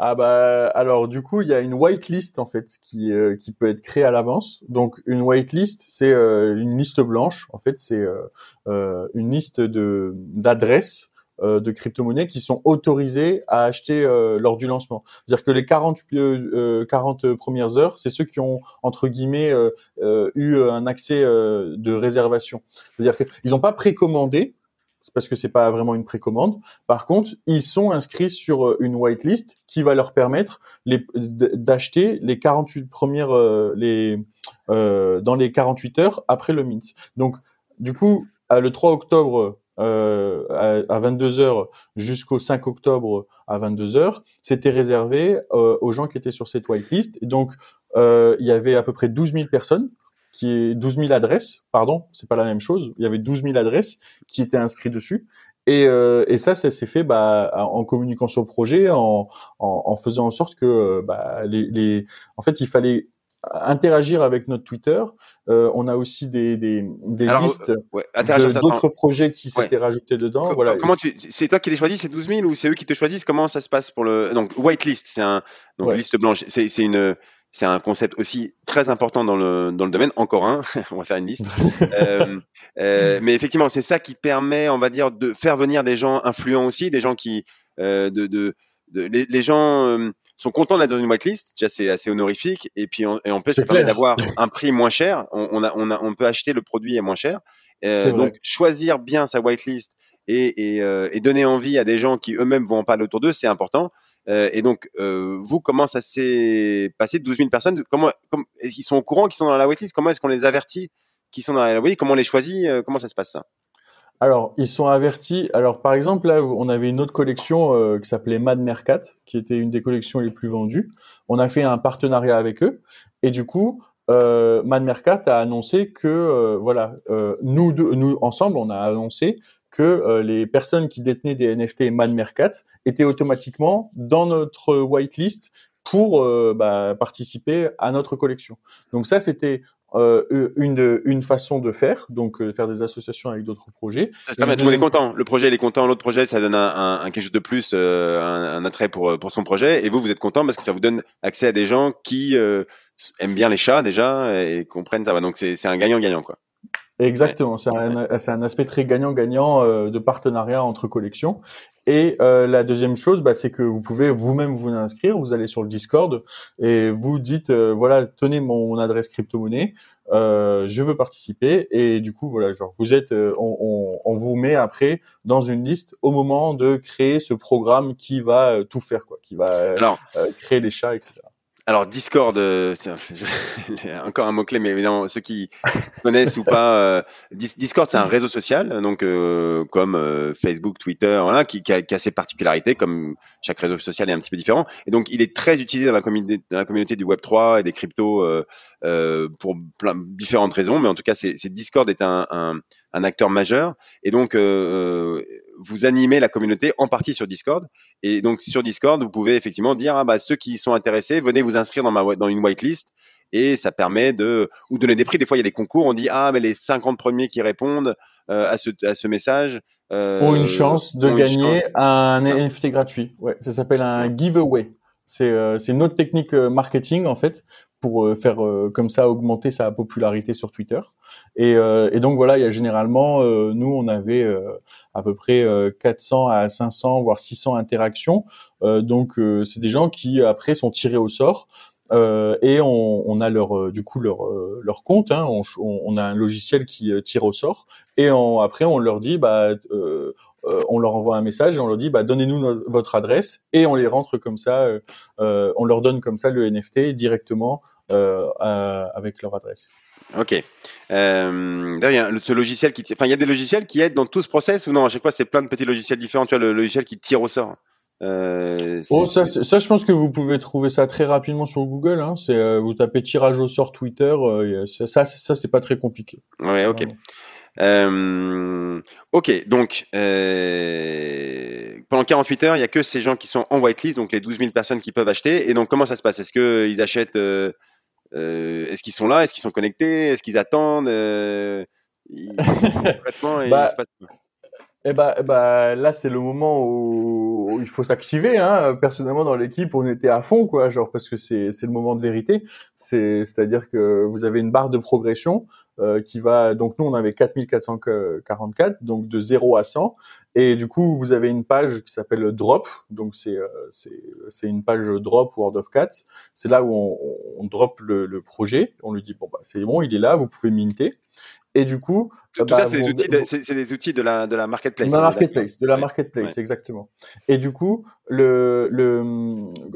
Ah bah alors du coup il y a une whitelist en fait qui euh, qui peut être créée à l'avance. Donc une whitelist c'est euh, une liste blanche en fait c'est euh, une liste de d'adresses de crypto-monnaies qui sont autorisées à acheter lors du lancement. C'est-à-dire que les 40 40 premières heures c'est ceux qui ont entre guillemets eu un accès de réservation. C'est-à-dire qu'ils n'ont pas précommandé parce que c'est pas vraiment une précommande. Par contre, ils sont inscrits sur euh, une whitelist qui va leur permettre d'acheter les 48 premières euh, euh, dans les 48 heures après le mint. Donc du coup, le 3 octobre à, 22 heures jusqu'au 5 octobre à 22 heures, c'était réservé aux gens qui étaient sur cette whitelist. Et donc, il y avait à peu près 12 000 personnes qui est 12 000 adresses, pardon, c'est pas la même chose. Il y avait 12 000 adresses qui étaient inscrites dessus. Et, euh, et ça, ça s'est fait bah, en communiquant sur le projet, en, en, en faisant en sorte que bah, les, les, en fait, il fallait interagir avec notre Twitter. Euh, on a aussi des, des, des listes euh, d'autres projets qui s'étaient rajoutés dedans. voilà. Comment tu, c'est toi qui les choisis, c'est 12 000 ou c'est eux qui te choisissent? Comment ça se passe pour le donc whitelist C'est un donc liste blanche. C'est, c'est une c'est un concept aussi très important dans le, dans le domaine. Encore un, on va faire une liste. euh, euh, mais effectivement, c'est ça qui permet, on va dire, de faire venir des gens influents aussi, des gens qui, euh, de, de, de les, les, gens euh, sont contents d'être dans une whitelist. Déjà, c'est assez honorifique. Et puis, on, et en plus, ça permet d'avoir un prix moins cher. On, on, a, on, a, on peut acheter le produit à moins cher. Euh, donc, choisir bien sa whitelist et, et, euh, et, donner envie à des gens qui eux-mêmes vont en parler autour d'eux, c'est important. Euh, et donc, euh, vous, comment ça s'est passé 12 000 personnes? Comment, comment ils sont au courant qu'ils sont dans la waitlist Comment est-ce qu'on les avertit qu'ils sont dans la waitlist Comment on les choisit euh, Comment ça se passe ça? Alors, ils sont avertis. Alors, par exemple, là, on avait une autre collection euh, qui s'appelait Mad Mercat, qui était une des collections les plus vendues. On a fait un partenariat avec eux, et du coup, euh, Mad Mercat a annoncé que, euh, voilà, nous, deux, nous ensemble, on a annoncé que euh, les personnes qui détenaient des NFT Man Mercat étaient automatiquement dans notre whitelist pour euh, bah, participer à notre collection. Donc ça, c'était euh, une, une façon de faire, donc euh, faire des associations avec d'autres projets. Ça permet, tout le monde est content. Le projet, il est content. L'autre projet, ça donne un, un, quelque chose de plus, un, un, attrait pour pour son projet. Et vous, vous êtes content parce que ça vous donne accès à des gens qui aiment bien les chats déjà et comprennent ça. Va. Donc c'est un gagnant-gagnant, quoi. Exactement, c'est un, un, aspect très gagnant-gagnant euh, de partenariat entre collections. Et euh, la deuxième chose, bah, c'est que vous pouvez vous-même vous inscrire. Vous allez sur le Discord et vous dites euh, voilà, tenez mon adresse crypto-monnaie, je veux participer. Et du coup, voilà, genre vous êtes, on, on, on, vous met après dans une liste au moment de créer ce programme qui va tout faire, quoi, qui va créer les chats, etc. Alors Discord, euh, encore un mot clé, mais évidemment ceux qui connaissent ou pas, euh, Discord c'est un réseau social, donc euh, comme euh, Facebook, Twitter, voilà, qui, a, ses particularités, comme chaque réseau social est un petit peu différent, et donc il est très utilisé dans la communauté, du Web 3 et des cryptos pour plein différentes raisons, mais en tout cas c'est Discord est un, un, acteur majeur, et donc vous animez la communauté en partie sur Discord. Et donc sur Discord, vous pouvez effectivement dire ah bah ceux qui sont intéressés, venez vous inscrire dans ma dans une whitelist et ça permet de ou donner des prix. Des fois il y a des concours, on dit ah mais les 50 premiers qui répondent euh, à ce à ce message euh, ont une chance de gagner un NFT gratuit. Ouais, ça s'appelle un giveaway. C'est euh, c'est une autre technique euh, marketing en fait pour euh, faire euh, comme ça augmenter sa popularité sur Twitter. Et, euh, et donc voilà, il y a généralement, nous on avait à peu près 400 à 500 voire 600 interactions. donc c'est des gens qui après sont tirés au sort. Euh, et on, on, a leur du coup leur leur compte. Hein, on, on, a un logiciel qui tire au sort et on, après on leur dit bah euh, on leur envoie un message et on leur dit bah donnez-nous votre adresse et on les rentre comme ça. Euh, on leur donne comme ça le NFT directement avec leur adresse. Ok. Euh, D'ailleurs, ce logiciel qui, enfin, il y a des logiciels qui aident dans tout ce process ou non? À chaque fois, c'est plein de petits logiciels différents. Tu vois, le logiciel qui tire au sort. Euh, oh, ça, ça, je pense que vous pouvez trouver ça très rapidement sur Google. Hein. C'est euh, vous tapez tirage au sort Twitter. Euh, ça, ça, c'est pas très compliqué. Ouais, ok. Ok, donc pendant 48 heures, il y a que ces gens qui sont en whitelist, donc les 12 000 personnes qui peuvent acheter. Et donc, comment ça se passe? Est-ce qu'ils achètent est-ce qu'ils sont là? Est-ce qu'ils sont connectés? Est-ce qu'ils attendent Concrètement, bah, eh bah, là, c'est le moment où, il faut s'activer. Hein. Personnellement, dans l'équipe, on était à fond, quoi, genre parce que c'est le moment de vérité. C'est c'est-à-dire que vous avez une barre de progression euh, qui va. Donc nous, on avait 4444, donc de 0 à 100, et du coup, vous avez une page qui s'appelle Drop. Donc c'est euh, c'est une page Drop World of Cats. C'est là où on, on drop le, le, projet. On lui dit bon bah c'est bon, il est là, vous pouvez minter. Et du coup, tout bah, ça, c'est des, outils de, c'est, des outils de la, de la marketplace. De la marketplace, de la marketplace, exactement. Et du coup, le, le,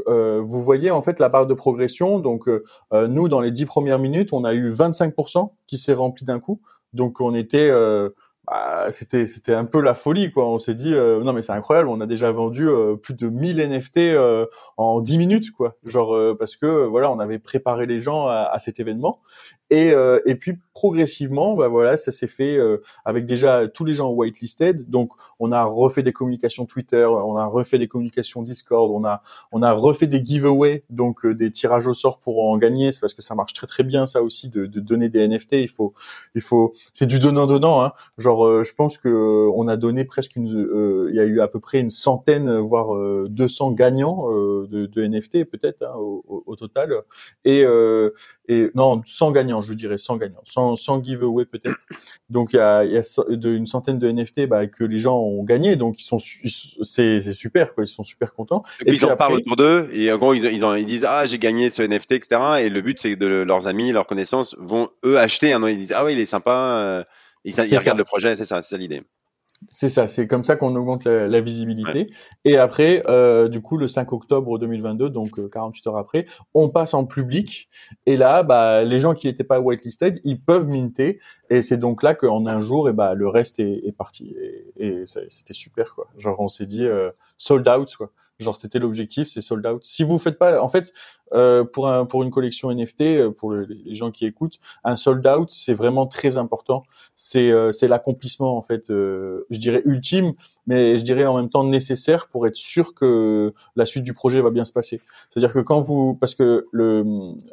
euh, vous voyez en fait la barre de progression. Donc, euh, nous, dans les dix premières minutes, on a eu 25% qui s'est rempli d'un coup. Donc, on était, euh, bah, c'était, c'était un peu la folie, quoi. On s'est dit, euh, non mais c'est incroyable, on a déjà vendu euh, plus de 1000 NFT en 10 minutes, quoi. Genre parce que voilà, on avait préparé les gens à, à cet événement. Et, euh, et puis progressivement, bah voilà, ça s'est fait euh, avec déjà tous les gens whitelisted. Donc on a refait des communications Twitter, on a refait des communications Discord, on a on a refait des giveaways, donc euh, des tirages au sort pour en gagner. C'est parce que ça marche très très bien ça aussi de, de donner des NFT. Il faut il faut c'est du donnant donnant. Hein. Genre je pense que on a donné presque une il y a eu à peu près une centaine voire 200 gagnants de, de, NFT peut-être hein, au, au, total. Et et non sans gagnants je dirais sans gagnants, sans, sans giveaway peut-être. Donc il y a, y a une centaine de NFT bah, que les gens ont gagné, donc ils sont c'est super quoi, ils sont super contents. Et, puis, ils en parlent autour d'eux et en gros ils, ils, ils disent ah j'ai gagné ce NFT etc. Et le but c'est que leurs amis, leurs connaissances vont eux acheter un ils disent ah ouais il est sympa, euh, ils, ils regardent le projet, c'est ça, c'est ça l'idée. C'est ça, c'est comme ça qu'on augmente la, visibilité. Et après, euh, du coup, le 5 octobre 2022, donc 48 euh, heures après, on passe en public. Et là, bah, les gens qui n'étaient pas whitelisted, ils peuvent minter. Et c'est donc là qu'en un jour, et bah, le reste est, parti. Et, c'était super, quoi. Genre, on s'est dit euh, sold out, quoi. Genre c'était l'objectif, c'est sold out. Si vous faites pas, en fait, euh, pour un pour une collection NFT, euh, pour les gens qui écoutent, un sold out c'est vraiment très important. C'est euh, c'est l'accomplissement en fait, euh, je dirais ultime, mais je dirais en même temps nécessaire pour être sûr que la suite du projet va bien se passer. C'est-à-dire que quand vous, parce que le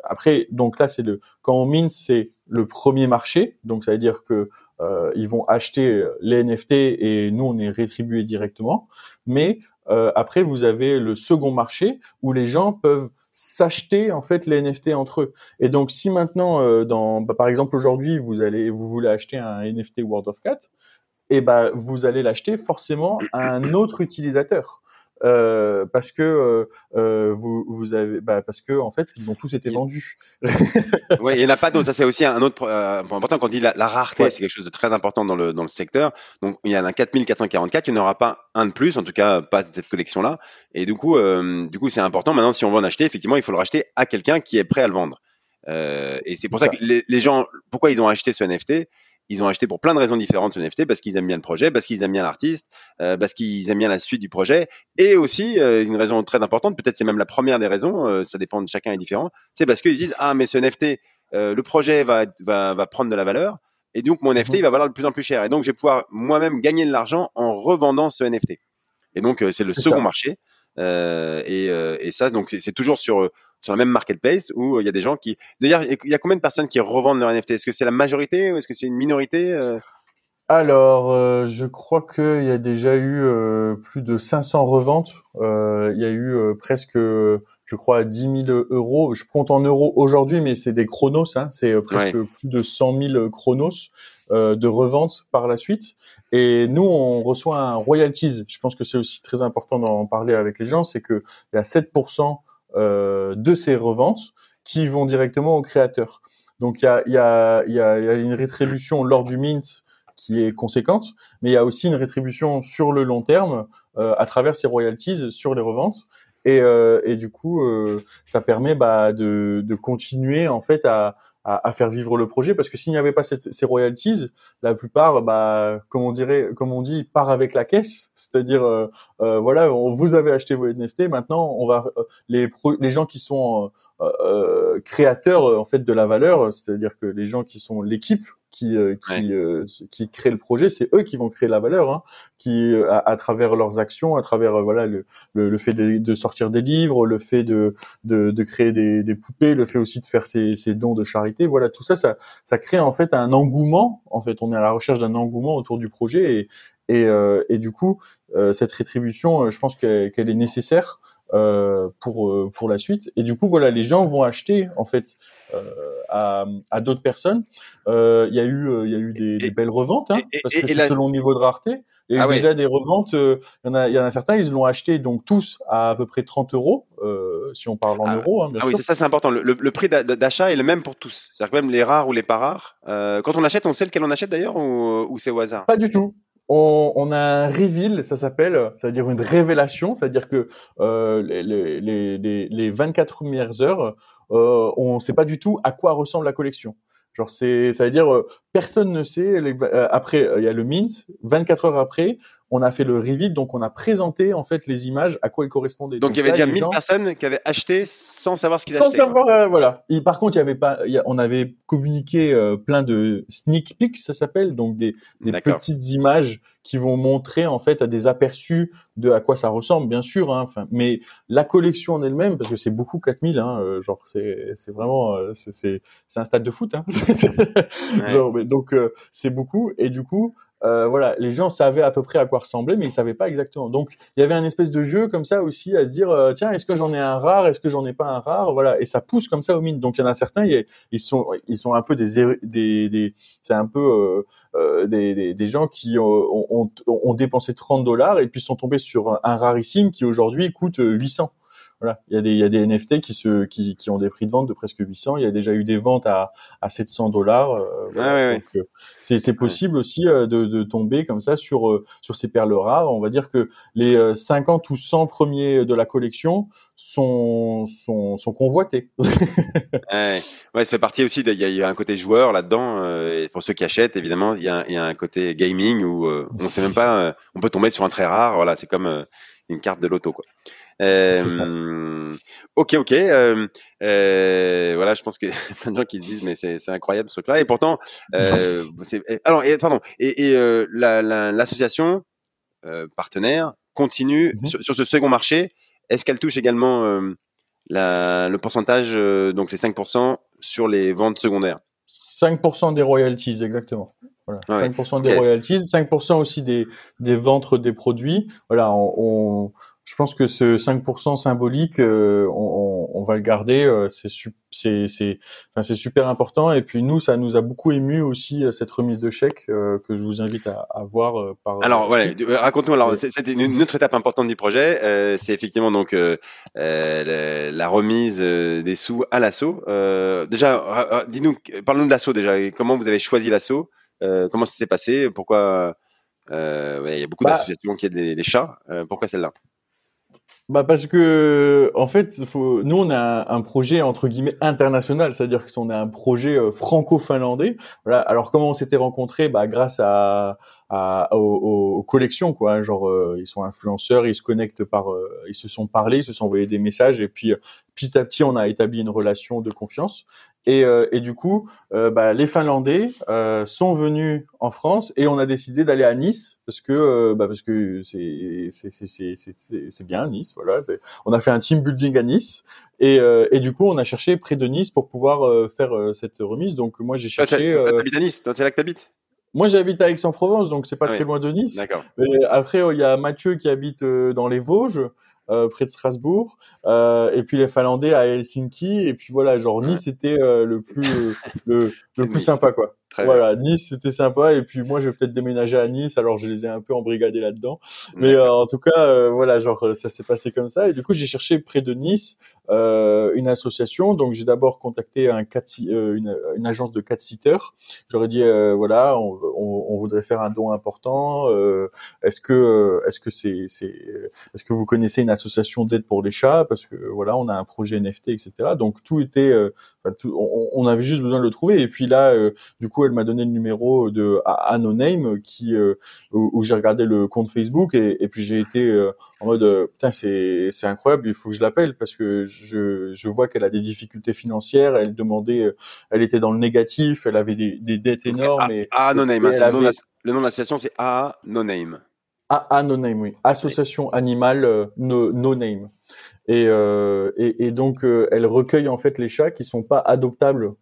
après donc là c'est le quand on mint c'est le premier marché, donc ça veut dire que euh, ils vont acheter les NFT et nous on est rétribué directement. Mais euh, après, vous avez le second marché où les gens peuvent s'acheter en fait les NFT entre eux. Et donc, si maintenant, euh, bah, par exemple aujourd'hui, vous allez, vous voulez acheter un NFT World of Cat, et eh ben vous allez l'acheter forcément à un autre utilisateur. Euh, parce que euh, euh, vous, vous avez bah, parce que en fait ils ont tous été vendus. oui, il n'y en a pas d'autres. Ça c'est aussi un autre point important quand on dit la, rareté, c'est quelque chose de très important dans le dans le secteur. Donc il y en a 4444, il n'y en aura pas un de plus, en tout cas pas de cette collection là. Et du coup du coup c'est important. Maintenant si on veut en acheter, effectivement il faut le racheter à quelqu'un qui est prêt à le vendre. et c'est pour ça, ça, que les, les gens, pourquoi ils ont acheté ce NFT ils ont acheté pour plein de raisons différentes ce NFT, parce qu'ils aiment bien le projet, parce qu'ils aiment bien l'artiste, euh, parce qu'ils aiment bien la suite du projet, et aussi euh, une raison très importante, peut-être c'est même la première des raisons, euh, ça dépend de chacun est différent, c'est parce qu'ils disent ah mais ce NFT, le projet va, va, va prendre de la valeur, et donc mon NFT il va valoir de plus en plus cher, et donc je vais pouvoir moi-même gagner de l'argent en revendant ce NFT. Et donc c'est le second marché. Et, et, ça, donc c'est toujours sur sur la même marketplace où euh, il y a des gens qui. D'ailleurs, il y a combien de personnes qui revendent leur NFT Est-ce que c'est la majorité ou est-ce que c'est une minorité euh? alors, euh, je crois qu'il y a déjà eu plus de 500 reventes. il y a eu presque, je crois, 10 000 euros. Je compte en euros aujourd'hui, mais c'est des chronos. Hein, c'est presque plus de 100 000 chronos de revente par la suite. Et nous, on reçoit un royalties. Je pense que c'est aussi très important d'en parler avec les gens. C'est qu'il y a 7% euh, de ces reventes qui vont directement au créateur. Donc il y a, y, a, y a une rétribution lors du mint qui est conséquente, mais il y a aussi une rétribution sur le long terme euh, à travers ces royalties sur les reventes. Et, euh, et du coup, euh, ça permet bah, de, de, continuer en fait à, à, à, faire vivre le projet parce que s'il n'y avait pas ces royalties, la plupart, bah, comme on dirait, comme on dit, part avec la caisse, c'est-à-dire, euh, euh, voilà, vous avez acheté vos NFT, maintenant, on va, euh, les, les gens qui sont créateurs en fait de la valeur, c'est-à-dire que les gens qui sont l'équipe qui euh, qui euh, qui créent le projet, c'est eux qui vont créer la valeur, hein, qui euh, à, travers leurs actions, à travers voilà le, le, fait de, de, sortir des livres, le fait de de, de créer des, des, poupées, le fait aussi de faire ces, ces dons de charité, voilà tout ça, ça ça crée en fait un engouement. En fait, on est à la recherche d'un engouement autour du projet et et, et du coup cette rétribution, je pense qu'elle est nécessaire euh, pour euh, pour la suite. Et du coup, voilà, les gens vont acheter en fait euh, à, à d'autres personnes. Euh, il y a eu il y a eu des, des belles reventes hein, parce que c'est selon le niveau de rareté. Il y a eu déjà des reventes. Il y en a il y en a certains, ils l'ont acheté donc tous à à peu près 30 euros si on parle en ah, euros. Hein, bien ah oui, c'est ça, c'est important. Le, le, prix d'achat est le même pour tous. C'est-à-dire que même les rares ou les pas rares. quand on achète, on sait lequel on achète d'ailleurs ou, ou c'est au hasard? Pas du tout on, on, a un reveal, ça s'appelle, c'est-à-dire une révélation, c'est-à-dire que euh, les, les, les, les 24 premières heures, euh, on ne sait pas du tout à quoi ressemble la collection. Genre c'est, ça veut dire euh, personne ne sait. Euh, après, il y a le mint. 24 heures après, on a fait le reveal, donc on a présenté en fait les images à quoi ils correspondaient. Donc, il y avait déjà 1000 personnes qui avaient acheté sans savoir ce qu'ils achetaient. Sans savoir, euh, voilà. par contre, il y avait pas, on avait communiqué euh, plein de sneak peeks, ça s'appelle, donc des, des petites images qui vont montrer en fait à des aperçus de à quoi ça ressemble, bien sûr. Hein, enfin, mais la collection en elle-même, parce que c'est beaucoup 4000, hein, euh, genre c'est c'est vraiment c'est c'est un stade de foot. Hein. genre, mais, donc c'est beaucoup et du coup euh, voilà, les gens savaient à peu près à quoi ressembler, mais ils savaient pas exactement. Donc, il y avait un espèce de jeu comme ça aussi à se dire, euh, tiens, est-ce que j'en ai un rare, est-ce que j'en ai pas un rare, voilà, et ça pousse comme ça au mine. Donc, il y en a certains, ils sont, ils sont un peu des, des, des c'est un peu euh, euh des, des, gens qui ont, ont, ont dépensé 30 dollars et puis sont tombés sur un rarissime qui aujourd'hui coûte 800 voilà, il y a des il y a des NFT qui se qui, qui ont des prix de vente de presque 800. Il y a déjà eu des ventes à à 700 dollars. Euh, ah euh, c'est c'est possible aussi euh, de, de tomber comme ça sur sur ces perles rares. On va dire que les 50 ou 100 premiers de la collection sont sont sont convoités. ouais. ouais, ça fait partie aussi. Il y, a un côté joueur là-dedans. et pour ceux qui achètent, évidemment, il y a, y a un côté gaming où on sait même pas. on peut tomber sur un très rare. Voilà, c'est comme une carte de loto quoi. Euh, ok, ok. Euh, euh, voilà, je pense qu'il y a plein de gens qui se disent mais c'est incroyable ce truc-là. Et pourtant, euh, alors et, pardon. Et, et euh, l'association la, partenaire continue mhm. sur, sur, ce second marché. Est-ce qu'elle touche également la, le pourcentage, donc les 5% sur les ventes secondaires? 5% des royalties, exactement. Voilà. 5% des royalties, 5% aussi des, des ventes des produits. Voilà, on, on je pense que ce 5% symbolique, euh, on, on, va le garder. Euh, c'est c'est c'est enfin, c'est super important. Et puis nous, ça nous a beaucoup ému aussi euh, cette remise de chèque que je vous invite à, à voir. par alors voilà, raconte-nous. Alors c'était une, autre étape importante du projet. c'est effectivement donc la, la, remise des sous à l'assaut. déjà, dis-nous, parle-nous de l'assaut déjà. Comment vous avez choisi l'assaut Comment ça s'est passé Pourquoi ouais, il y a beaucoup bah d'associations qui aident les, les chats. pourquoi celle-là? Bah parce que en fait, faut... nous on a un projet entre guillemets international, c'est-à-dire que on a un projet euh, franco-finlandais. Voilà. Alors comment on s'était rencontrés? Bah grâce à, à aux, aux, collections quoi. Genre euh, ils sont influenceurs, ils se connectent par, euh, ils se sont parlé, ils se sont envoyés des messages et puis petit à petit on a établi une relation de confiance. Et, euh, et du coup, euh, bah, les Finlandais euh, sont venus en France et on a décidé d'aller à Nice parce que bah, parce que c'est c'est c'est c'est bien Nice. Voilà, on a fait un team building à Nice et et du coup on a cherché près de Nice pour pouvoir faire cette remise. Donc moi j'ai cherché. Toi, t'habites à Nice, c'est là que t'habites? Moi, j'habite à Aix-en-Provence, donc c'est pas très loin de Nice. après, il y a Mathieu qui habite dans les Vosges. Euh, près de Strasbourg, euh, et puis les Finlandais à Helsinki, et puis voilà, genre Nice c'était euh, le plus le, le plus sympa quoi voilà, Nice c'était sympa et puis moi je vais peut-être déménager à Nice alors je les ai un peu embrigadés là-dedans. Mais euh, en tout cas euh, voilà, genre euh, ça s'est passé comme ça et du coup j'ai cherché près de Nice euh, une association donc j'ai d'abord contacté un une, une, agence de cat sitters. J'aurais dit voilà, on, on, on, voudrait faire un don important. est-ce que est-ce que c'est c'est est-ce que vous connaissez une association d'aide pour les chats? Parce que voilà, on a un projet NFT etc. Donc tout était enfin, on, avait juste besoin de le trouver. Et puis là, du coup, elle m'a donné le numéro de Anoname qui où, j'ai regardé le compte Facebook et, et puis j'ai été en mode putain c'est c'est incroyable, il faut que je l'appelle parce que je je vois qu'elle a des difficultés financières. Elle demandait, elle était dans le négatif, elle avait des, des dettes énormes. Et, Anoname, hein, le nom de l'association c'est A No Name. Ah, No Name, oui. Association animale euh, no, no, Name. Et, euh, et, et donc, euh, elle recueille en fait les chats qui sont pas adoptables.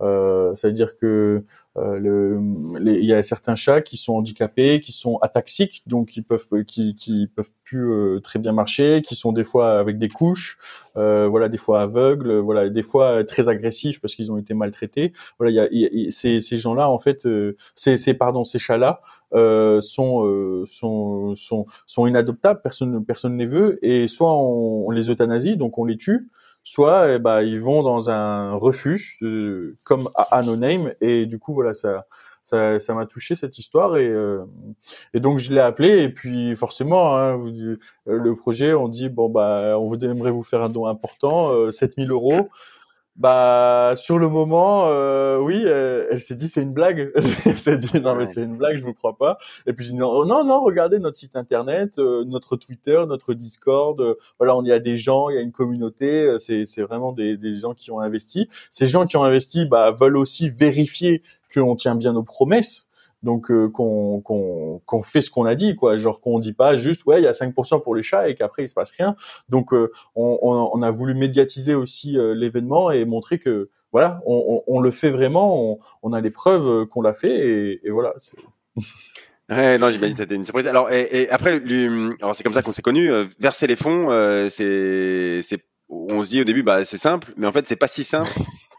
Euh, C'est-à-dire que euh, il y a certains chats qui sont handicapés, qui sont ataxiques, donc ils peuvent, qui, qui peuvent plus euh, très bien marcher, qui sont des fois avec des couches, euh, voilà, des fois aveugles, voilà, des fois très agressifs parce qu'ils ont été maltraités. Voilà, il y a, ces, ces gens-là en fait, euh, ces, ces pardon, ces chats-là sont, sont sont sont inadoptables, personne personne ne les veut, et soit on, on les euthanasie, donc on les tue soit eh ben, ils vont dans un refuge euh, comme à, No Name et du coup voilà ça ça ça m'a touché cette histoire et euh, et donc je l'ai appelé et puis forcément hein, euh, le projet on dit bon bah on aimerait vous faire un don important euh, 7000 euros bah sur le moment, euh, oui, elle, s'est dit c'est une blague. elle s'est dit non mais c'est une blague, je vous crois pas. Et puis je dis non non non, regardez notre site internet, euh, notre Twitter, notre Discord. Euh, voilà, on y a des gens, il y a une communauté. Euh, c'est c'est vraiment des, des gens qui ont investi. Ces gens qui ont investi, bah veulent aussi vérifier qu'on tient bien nos promesses donc euh, qu'on qu'on fait ce qu'on a dit quoi genre qu'on dit pas juste ouais il y a 5% pour les chats et qu'après il se passe rien donc euh, on, on, a voulu médiatiser aussi euh, l'événement et montrer que voilà on, on, le fait vraiment on, a les preuves qu'on l'a fait et, et voilà Ouais, non, j'imagine c'était une surprise. Alors, et, et après, alors c'est comme ça qu'on s'est connus. verser les fonds, c'est, c'est, on se dit au début, bah c'est simple, mais en fait c'est pas si simple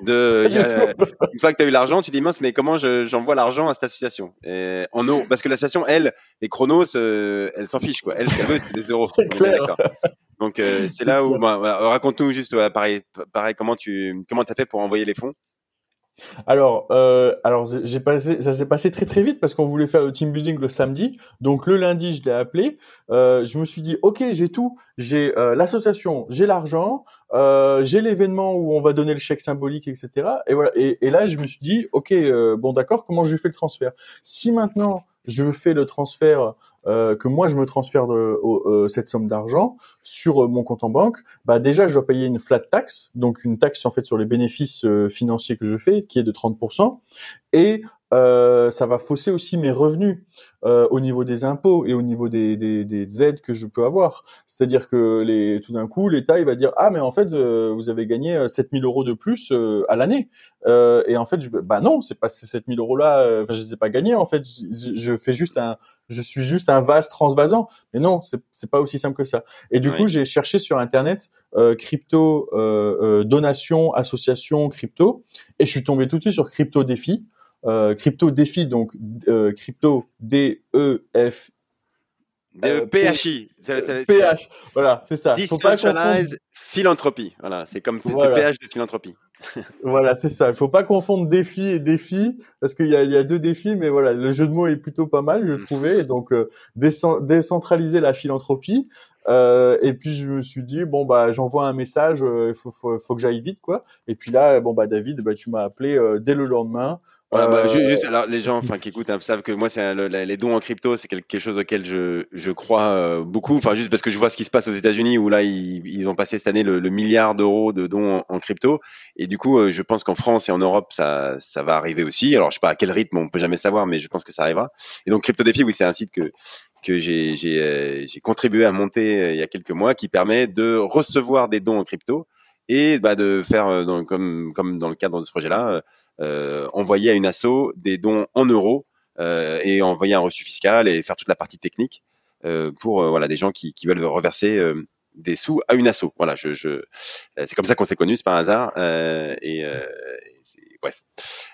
de, une fois que tu as eu l'argent, tu dis mince, mais comment j'envoie l'argent à cette association? Et En euros, parce que l'association, elle, les chronos, euh, elle s'en fiche quoi. Elle, ce qu'elle veut, c'est des euros. C'est clair. Donc euh, c'est là où, bah, raconte-nous juste, pareil, pareil, comment tu, comment t'as fait pour envoyer les fonds? Alors, euh, alors j'ai passé, ça s'est passé très très vite parce qu'on voulait faire le team building le samedi. Donc le lundi, je l'ai appelé. Euh, je me suis dit, ok, j'ai tout. J'ai euh, l'association, j'ai l'argent, euh, j'ai l'événement où on va donner le chèque symbolique, etc. Et voilà. Et, et là, je me suis dit, ok, euh, bon d'accord, comment je fais le transfert? Si maintenant je fais le transfert euh, que moi je me transfère de, euh, cette somme d'argent sur euh, mon compte en banque, bah déjà je dois payer une flat tax, donc une taxe en fait sur les bénéfices financiers que je fais, qui est de 30%, et euh, ça va fausser aussi mes revenus euh, au niveau des impôts et au niveau des, des, des aides que je peux avoir. C'est-à-dire que les, tout d'un coup, l'État il va dire ah mais en fait euh, vous avez gagné 7000 euros de plus à l'année. et en fait je, bah non c'est pas ces 7000 euros là. Enfin je les ai pas gagnés en fait. Je, je, fais juste un je suis juste un vase transvasant. Mais non c'est c'est pas aussi simple que ça. Et du coup j'ai cherché sur internet crypto donation association crypto et je suis tombé tout de suite sur crypto défi euh, crypto défi donc euh, crypto D E F euh, PHI. PH, voilà, c'est ça. Decentralized Philanthropy. Voilà, c'est comme voilà. PH de philanthropie. voilà, c'est ça. Il faut pas confondre défi et défi parce qu'il y a, y a, deux défis, mais voilà, le jeu de mots est plutôt pas mal, je trouvais. donc euh, décentraliser la philanthropie. Euh, et puis je me suis dit bon bah j'envoie un message, il faut, faut, faut, que j'aille vite quoi. Et puis là bon bah David, bah tu m'as appelé dès le lendemain. Voilà, bah, juste, alors les gens, enfin qui écoutent, hein, savent que moi, c'est les dons en crypto, c'est quelque chose auquel je, je crois euh, beaucoup. Enfin, juste parce que je vois ce qui se passe aux États-Unis où là, ils, ils ont passé cette année le, milliard d'euros de dons en, crypto. Et du coup, euh, je pense qu'en France et en Europe, ça, ça va arriver aussi. Alors, je sais pas à quel rythme, on peut jamais savoir, mais je pense que ça arrivera. Et donc, Crypto Défi, oui, c'est un site que que j'ai j'ai euh, contribué à monter il y a quelques mois, qui permet de recevoir des dons en crypto et bah, de faire comme comme dans le cadre de ce projet-là euh, envoyer à une asso des dons en euros euh, et envoyer un reçu fiscal et faire toute la partie technique euh, pour voilà des gens qui, qui veulent reverser des sous à une asso. Voilà, je, je c'est comme ça qu'on s'est connus, c'est par hasard. Euh, et euh, bref.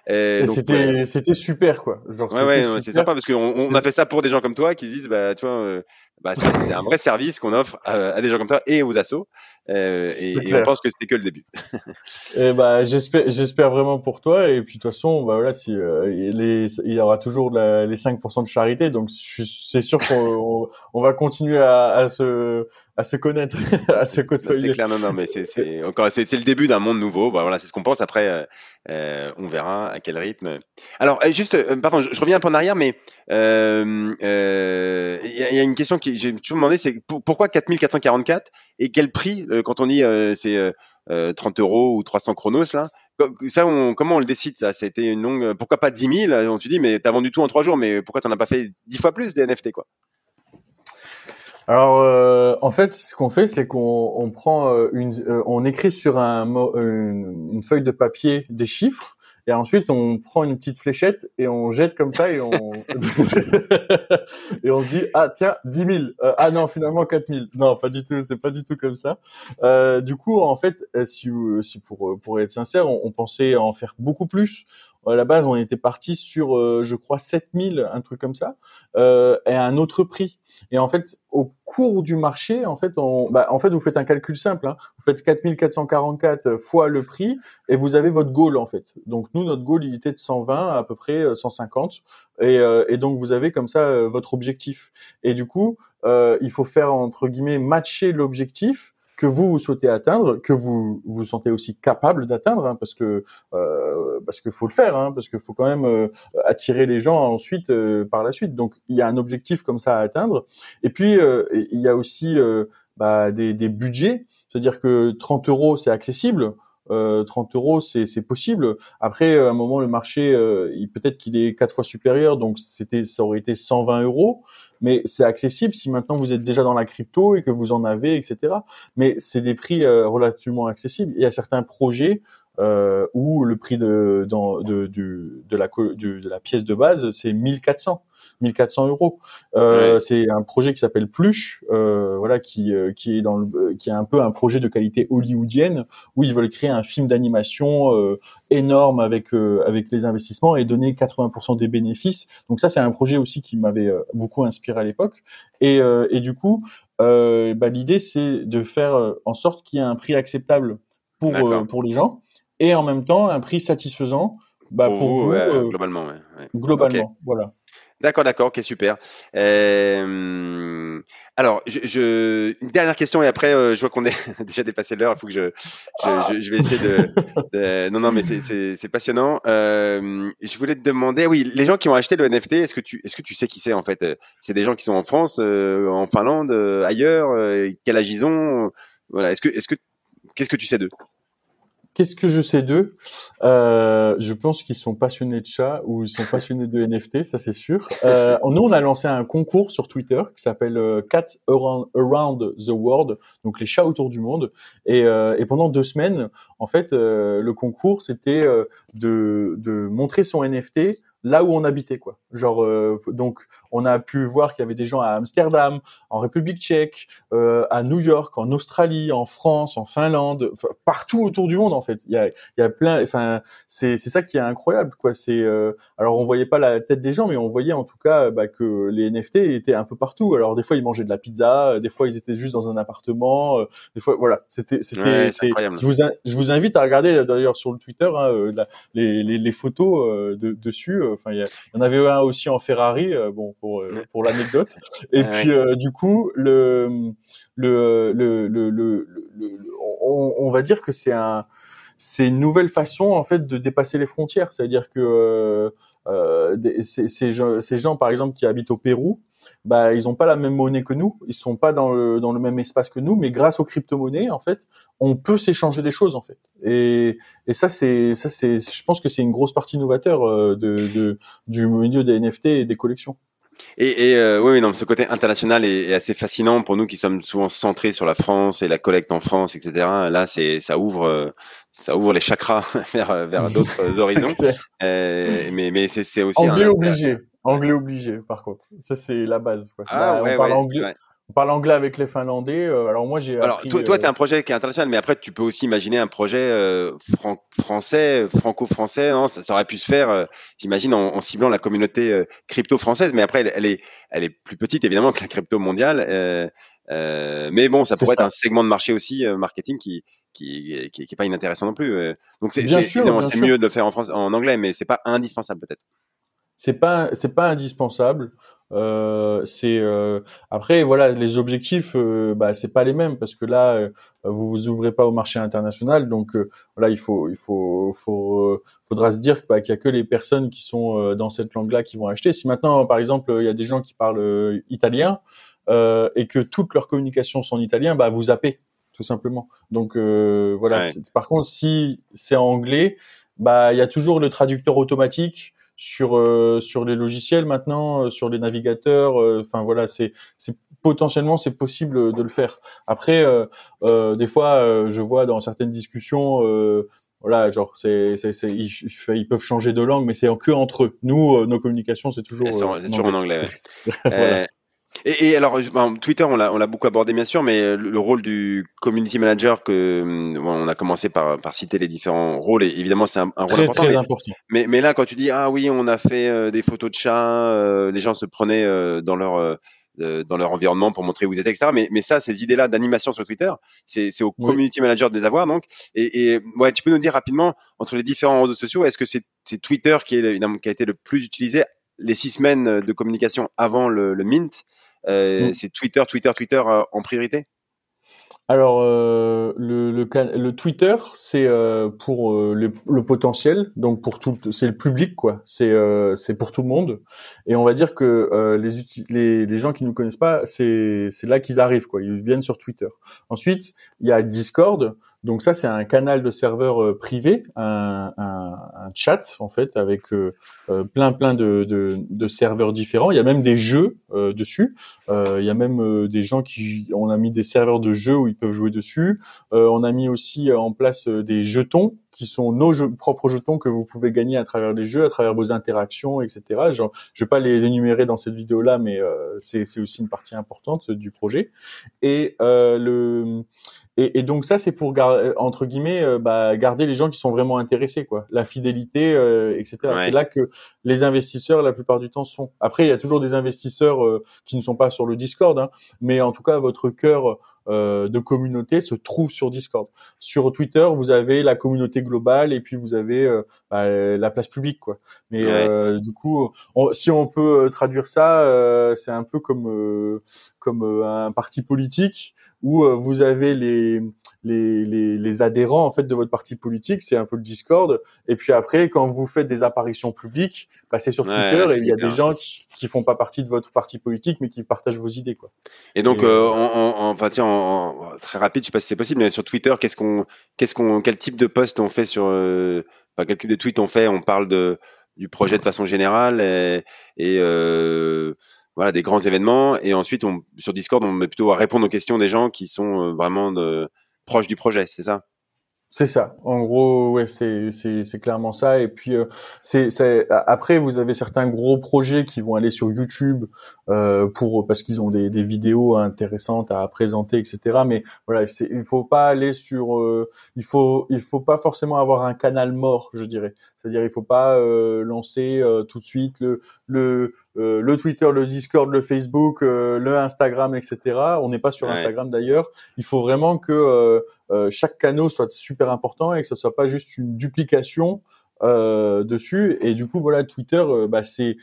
c'était c'était super quoi. Genre, ouais ouais, c'est sympa parce qu'on on a fait ça pour des gens comme toi qui disent bah tu vois bah, c'est un vrai service qu'on offre à, des gens comme toi et aux assos. Euh, et, on pense que c'était que le début. et bah, j'espère, j'espère vraiment pour toi. Et puis de toute façon, bah voilà, si euh, les, il y aura toujours les 5% de charité, donc c'est sûr qu'on on va continuer à, à se à se connaître, à se côtoyer. C'est clair, non, non, mais c'est encore, c'est le début d'un monde nouveau. Bah, voilà, c'est ce qu'on pense. Après, euh, euh, on verra à quel rythme. Alors, juste, pardon, je, reviens un peu en arrière, mais il y, y, a une question qui j'ai toujours demandé, c'est pourquoi 4444 et quel prix quand on dit c'est 30 euros ou 300 chronos là ça, comment on le décide ça? C'était une longue. Pourquoi pas 10 000 On te dit, mais t'as vendu tout en trois jours, mais pourquoi t'en as pas fait 10 fois plus des NFT quoi? Alors, euh, en fait, ce qu'on fait, c'est qu'on on euh, euh, écrit sur un, une, feuille de papier des chiffres, et ensuite on prend une petite fléchette et on jette comme ça et on et on se dit ah tiens 10 000 ah non finalement 4 000 non pas du tout. C'est pas du tout comme ça. Du coup en fait si, si pour pour être sincère on, on pensait en faire beaucoup plus à la base, on était parti sur, euh, je crois, 7000, un truc comme ça, euh, et à un autre prix. Et en fait, au cours du marché, en fait, on, bah, en fait, vous faites un calcul simple. Hein. Vous faites 4444 fois le prix, et vous avez votre goal, en fait. Donc nous, notre goal, il était de 120, à peu près 150, euh, et, et donc vous avez comme ça votre objectif. Et du coup, il faut faire entre guillemets matcher l'objectif que vous vous souhaitez atteindre, que vous vous sentez aussi capable d'atteindre, hein, parce que euh, parce qu'il faut le faire, hein, parce qu'il faut quand même euh, attirer les gens ensuite euh, par la suite. Donc il y a un objectif comme ça à atteindre. Et puis euh, il y a aussi bah, des, des budgets, c'est-à-dire que 30 euros c'est accessible. 30 euros, c'est possible. Après, à un moment, le marché, peut-être qu'il est quatre fois supérieur, donc c'était, ça aurait été 120 euros mais c'est accessible si maintenant vous êtes déjà dans la crypto et que vous en avez, etc. Mais c'est des prix euh, relativement accessibles. Il y a certains projets euh, où le prix de, de, la, de la pièce de base, c'est 1400. 1400 euros. Euh, C'est un projet qui s'appelle Pluche, euh, voilà, qui, euh, qui est dans le, qui est un peu un projet de qualité hollywoodienne où ils veulent créer un film d'animation euh, énorme avec avec les investissements et donner 80% des bénéfices. Donc ça, c'est un projet aussi qui m'avait beaucoup inspiré à l'époque. Et, et du coup, bah, l'idée c'est de faire en sorte qu'il y ait un prix acceptable pour pour les gens et en même temps un prix satisfaisant bah, pour, vous, globalement. Globalement, voilà. D'accord, d'accord, ok, super. Alors, une dernière question et après, euh, je vois qu'on est déjà dépassé l'heure. Il faut que je, je, vais essayer de. non, non, mais c'est passionnant. Je voulais te demander, oui, les gens qui ont acheté le NFT, est-ce que tu, est-ce que tu sais qui c'est en fait? C'est des gens qui sont en France, euh, en Finlande, euh, ailleurs Quel âge Voilà. Est-ce que, est-ce que, qu'est-ce que tu sais d'eux? Qu'est-ce que je sais d'eux? Euh, Je pense qu'ils sont passionnés de chats ou ils sont passionnés de NFT, ça c'est sûr. Euh, nous, on a lancé un concours sur Twitter qui s'appelle euh, Cats Around, the World, donc les chats autour du monde. Et, pendant deux semaines, en fait, le concours c'était de montrer son NFT là où on habitait quoi. Genre donc on a pu voir qu'il y avait des gens à Amsterdam, en République tchèque, euh, à New York, en Australie, en France, en Finlande, partout autour du monde en fait. Il y a, il y a plein, enfin c'est c'est ça qui est incroyable quoi. C'est euh, alors on voyait pas la tête des gens, mais on voyait en tout cas bah, que les NFT étaient un peu partout. Alors des fois ils mangeaient de la pizza, des fois ils étaient juste dans un appartement, euh, des fois voilà. C'était c'était. je vous je vous invite à regarder d'ailleurs sur le Twitter hein, euh, les, les, les photos de, dessus. Enfin il y, en avait un aussi en Ferrari. bon pour euh, pour l'anecdote. Et puis euh, du coup le le le, le, le, on, on, va dire que c'est un c'est une nouvelle façon en fait de dépasser les frontières. C'est-à-dire que euh, ces, ces, gens, ces gens par exemple qui habitent au Pérou, bah ils ont pas la même monnaie que nous, ils sont pas dans le dans le même espace que nous, mais grâce aux crypto-monnaies en fait, on peut s'échanger des choses en fait. Et et ça c'est ça c'est je pense que c'est une grosse partie novateur de, de du milieu des NFT et des collections. Et, et euh, oui, non, ce côté international est, est, assez fascinant pour nous qui sommes souvent centrés sur la France et la collecte en France, etc. Là, c'est ça ouvre euh, ça ouvre les chakras vers vers d'autres horizons. Euh, mais mais c'est aussi anglais obligé, anglais obligé. Par contre, ça c'est la base. Quoi. Ah, ouais, on parle anglais. On parle anglais avec les Finlandais. Euh, alors moi j'ai. Alors toi, toi tu as un projet qui est international, mais après tu peux aussi imaginer un projet français, franco-français. Non, ça, aurait pu se faire, j'imagine, en, ciblant la communauté crypto française. Mais après, elle, est, elle est plus petite évidemment que la crypto mondiale. mais bon, ça pourrait être un segment de marché aussi marketing qui qui, qui, qui est pas inintéressant non plus. Euh. Donc c'est c'est mieux de le faire en France en anglais, mais c'est pas indispensable peut-être. C'est pas c'est pas indispensable. Euh, c'est euh, après voilà les objectifs euh, bah c'est pas les mêmes parce que là euh, vous vous ouvrez pas au marché international donc voilà il faut il faut faut faudra se dire bah, qu'il y a que les personnes qui sont dans cette langue là qui vont acheter si maintenant par exemple il y a des gens qui parlent italien et que toutes leurs communications sont en italien bah vous zappez tout simplement. Donc euh, voilà. Par contre, si c'est anglais, bah il y a toujours le traducteur automatique sur euh, sur les logiciels maintenant, euh, sur les navigateurs. Enfin voilà, c'est c'est potentiellement c'est possible de le faire. Après, des fois, je vois dans certaines discussions. voilà, genre c'est, c'est, c'est ils, ils, peuvent changer de langue, mais c'est que entre eux. Nous, nos communications, c'est toujours. C'est toujours en anglais. voilà. Et, et alors, Twitter, on l'a, beaucoup abordé bien sûr, mais le, rôle du community manager, que on a commencé par, par citer les différents rôles, et évidemment c'est un, rôle important, très mais, important. Mais, mais, là, quand tu dis ah oui, on a fait euh, des photos de chats, euh, les gens se prenaient euh, dans leur dans leur environnement pour montrer où ils étaient, etc. Mais, mais ça, ces idées-là d'animation sur Twitter, c'est, au community manager de les avoir. Donc, et, et ouais, tu peux nous dire rapidement entre les différents réseaux sociaux, est-ce que c'est, c'est Twitter qui est qui a été le plus utilisé les six semaines de communication avant le, le mint euh, mm. C'est Twitter, Twitter, Twitter euh, en priorité? Alors euh, le, le, le, Twitter, c'est euh, pour euh, le, le, potentiel, donc pour tout, c'est le public quoi. C'est c'est pour tout le monde. Et on va dire que les, les, les gens qui ne nous connaissent pas, c'est c'est là qu'ils arrivent quoi. Ils viennent sur Twitter. Ensuite, il y a Discord. Donc ça, c'est un canal de serveur euh, privé, un, chat en fait avec euh, euh, plein plein de, serveurs différents. Il y a même des jeux dessus. il y a même des gens qui, on a mis des serveurs de jeux où ils peuvent jouer dessus. on a mis aussi en place des jetons qui sont nos propres jetons que vous pouvez gagner à travers les jeux, à travers vos interactions, etc. Je vais pas les énumérer dans cette vidéo-là, mais c'est aussi une partie importante du projet. Et le et, et, donc ça, c'est pour euh, entre guillemets euh, bah, garder les gens qui sont vraiment intéressés, quoi. La fidélité, euh, etc. C'est là que les investisseurs, la plupart du temps, sont. Après, il y a toujours des investisseurs qui ne sont pas sur le Discord, hein, mais en tout cas, votre cœur de communauté se trouve sur Discord. Sur Twitter, vous avez la communauté globale et puis vous avez bah, la place publique, quoi. Mais du coup, si on peut traduire ça, c'est un peu comme comme un parti politique où euh, vous avez les, les, les, les, adhérents en fait de votre parti politique, c'est un peu le Discord. Et puis après, quand vous faites des apparitions publiques, bah, c'est sur Twitter et il y a des gens qui, qui font pas partie de votre parti politique, mais qui partagent vos idées, quoi. Et donc, euh, en, enfin tiens, en, très rapide, je sais pas si c'est possible, mais sur Twitter, qu'est-ce qu'on, qu'est-ce qu'on, quel type de post on fait sur, euh, enfin, quel type de tweet on fait? On parle de du projet de façon générale et, et euh, voilà des grands événements et ensuite on, sur Discord on met plutôt à répondre aux questions des gens qui sont euh, vraiment proches du projet, c'est ça? C'est ça. En gros, ouais, c'est c'est clairement ça. Et puis euh, c'est après vous avez certains gros projets qui vont aller sur YouTube euh, pour parce qu'ils ont des, vidéos intéressantes à présenter, etc. Mais voilà, il faut pas aller sur euh, il faut il faut pas forcément avoir un canal mort, je dirais. C'est-à-dire il faut pas euh, lancer tout de suite le le euh, le Twitter, le Discord, le Facebook, le Instagram, etc. On n'est pas sur Instagram d'ailleurs. Il faut vraiment que chaque canal soit super important et que ce soit pas juste une duplication dessus. Et du coup, voilà, Twitter, bah, c'est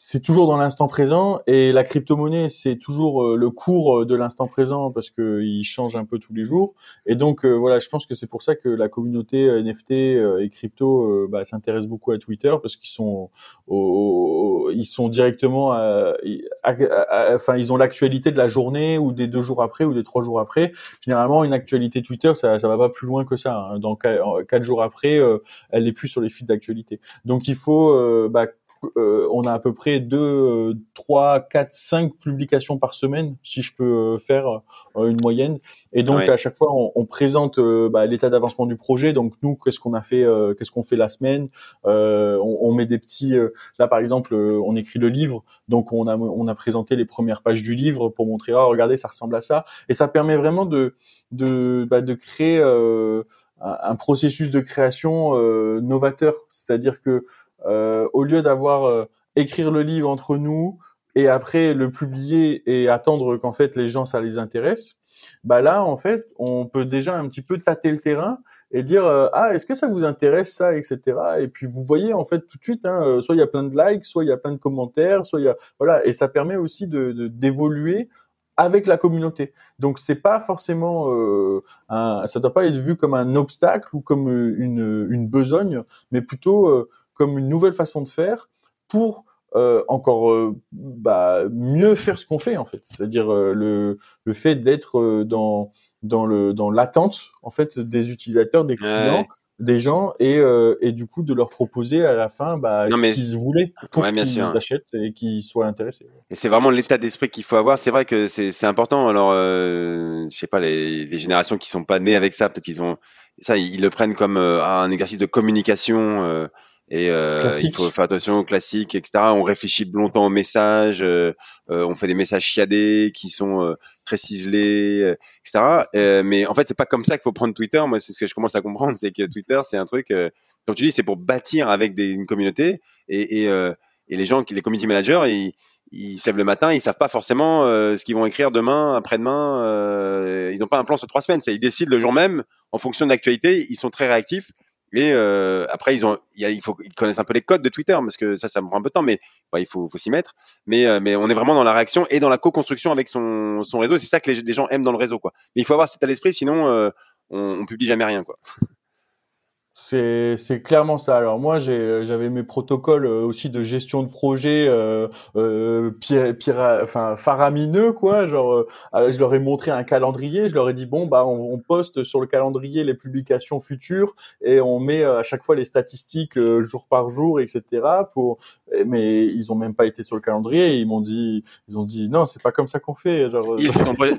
c'est toujours dans l'instant présent et la crypto-monnaie c'est toujours euh, le cours euh, de l'instant présent parce que il change un peu tous les jours. Et donc euh, voilà je pense que c'est pour ça que la communauté NFT et crypto bah, s'intéresse beaucoup à Twitter parce qu'ils sont ils sont directement enfin ils ont l'actualité de la journée ou des deux jours après ou des trois jours après. Généralement une actualité Twitter ça ça va pas plus loin que ça hein. donc quatre jours après elle est plus sur les fils d'actualité. Donc il faut bah, euh, on a à peu près deux, trois, quatre, cinq publications par semaine, si je peux faire une moyenne. Et donc à chaque fois, on, présente bah, l'état d'avancement du projet. Donc nous, qu'est-ce qu'on a fait, qu'est-ce qu'on fait la semaine? On, on, met des petits. là, par exemple, on écrit le livre, donc on a on a présenté les premières pages du livre pour montrer, oh, regardez, ça ressemble à ça. Et ça permet vraiment de de bah, de créer un processus de création euh, novateur, c'est-à-dire que euh, au lieu d'avoir euh, écrire le livre entre nous et après le publier et attendre qu'en fait les gens ça les intéresse, bah là en fait on peut déjà un petit peu tâter le terrain et dire ah est-ce que ça vous intéresse ça etc et puis vous voyez en fait tout de suite hein, soit il y a plein de likes soit il y a plein de commentaires soit il y a voilà et ça permet aussi de d'évoluer avec la communauté. Donc c'est pas forcément, euh, un, ça doit pas être vu comme un obstacle ou comme euh, une, une besogne, mais plutôt euh, comme une nouvelle façon de faire pour euh, encore euh, bah, mieux faire ce qu'on fait en fait. C'est-à-dire le, le fait d'être dans dans le dans l'attente en fait des utilisateurs, des clients des gens et, euh, et du coup de leur proposer à la fin bah, ce qu'ils voulaient pour qu'ils achètent et qu'ils soient intéressés. Et c'est vraiment l'état d'esprit qu'il faut avoir. C'est vrai que c'est important. Alors, euh, je sais pas, les, les, générations qui sont pas nées avec ça, peut-être qu'ils ont ça, ils, le prennent comme euh, un exercice de communication. Euh, et euh, il faut faire attention aux classiques, etc. On réfléchit longtemps aux messages, euh, euh, on fait des messages chiadés qui sont euh, très ciselés, etc. mais en fait, c'est pas comme ça qu'il faut prendre Twitter. Moi, c'est ce que je commence à comprendre, c'est que Twitter, c'est un truc, comme tu dis, c'est pour bâtir avec des, une communauté et, et, et les gens, les community managers, ils, ils se lèvent le matin, ils savent pas forcément ce qu'ils vont écrire demain, après-demain. ils n'ont pas un plan sur trois semaines. Ils décident le jour même en fonction de l'actualité. Ils sont très réactifs. Et euh, après, ils ont, y a, il faut, ils connaissent un peu les codes de Twitter parce que ça, ça me prend un peu de temps, mais bah, il faut, faut s'y mettre. Mais, euh, mais on est vraiment dans la réaction et dans la co-construction avec son, son réseau. C'est ça que les, les, gens aiment dans le réseau, quoi. Mais il faut avoir cet à l'esprit, sinon euh, on, on publie jamais rien, quoi. C'est, c'est clairement ça. Alors moi, j'ai, j'avais mes protocoles euh, aussi de gestion de projet, euh, euh, pire, pire, enfin faramineux quoi. Genre, euh, je leur ai montré un calendrier. Je leur ai dit bon bah on, on, poste sur le calendrier les publications futures et on met à chaque fois les statistiques jour par jour, etc. Pour, mais ils ont même pas été sur le calendrier. ils m'ont dit, ils ont dit non, c'est pas comme ça qu'on fait. Genre,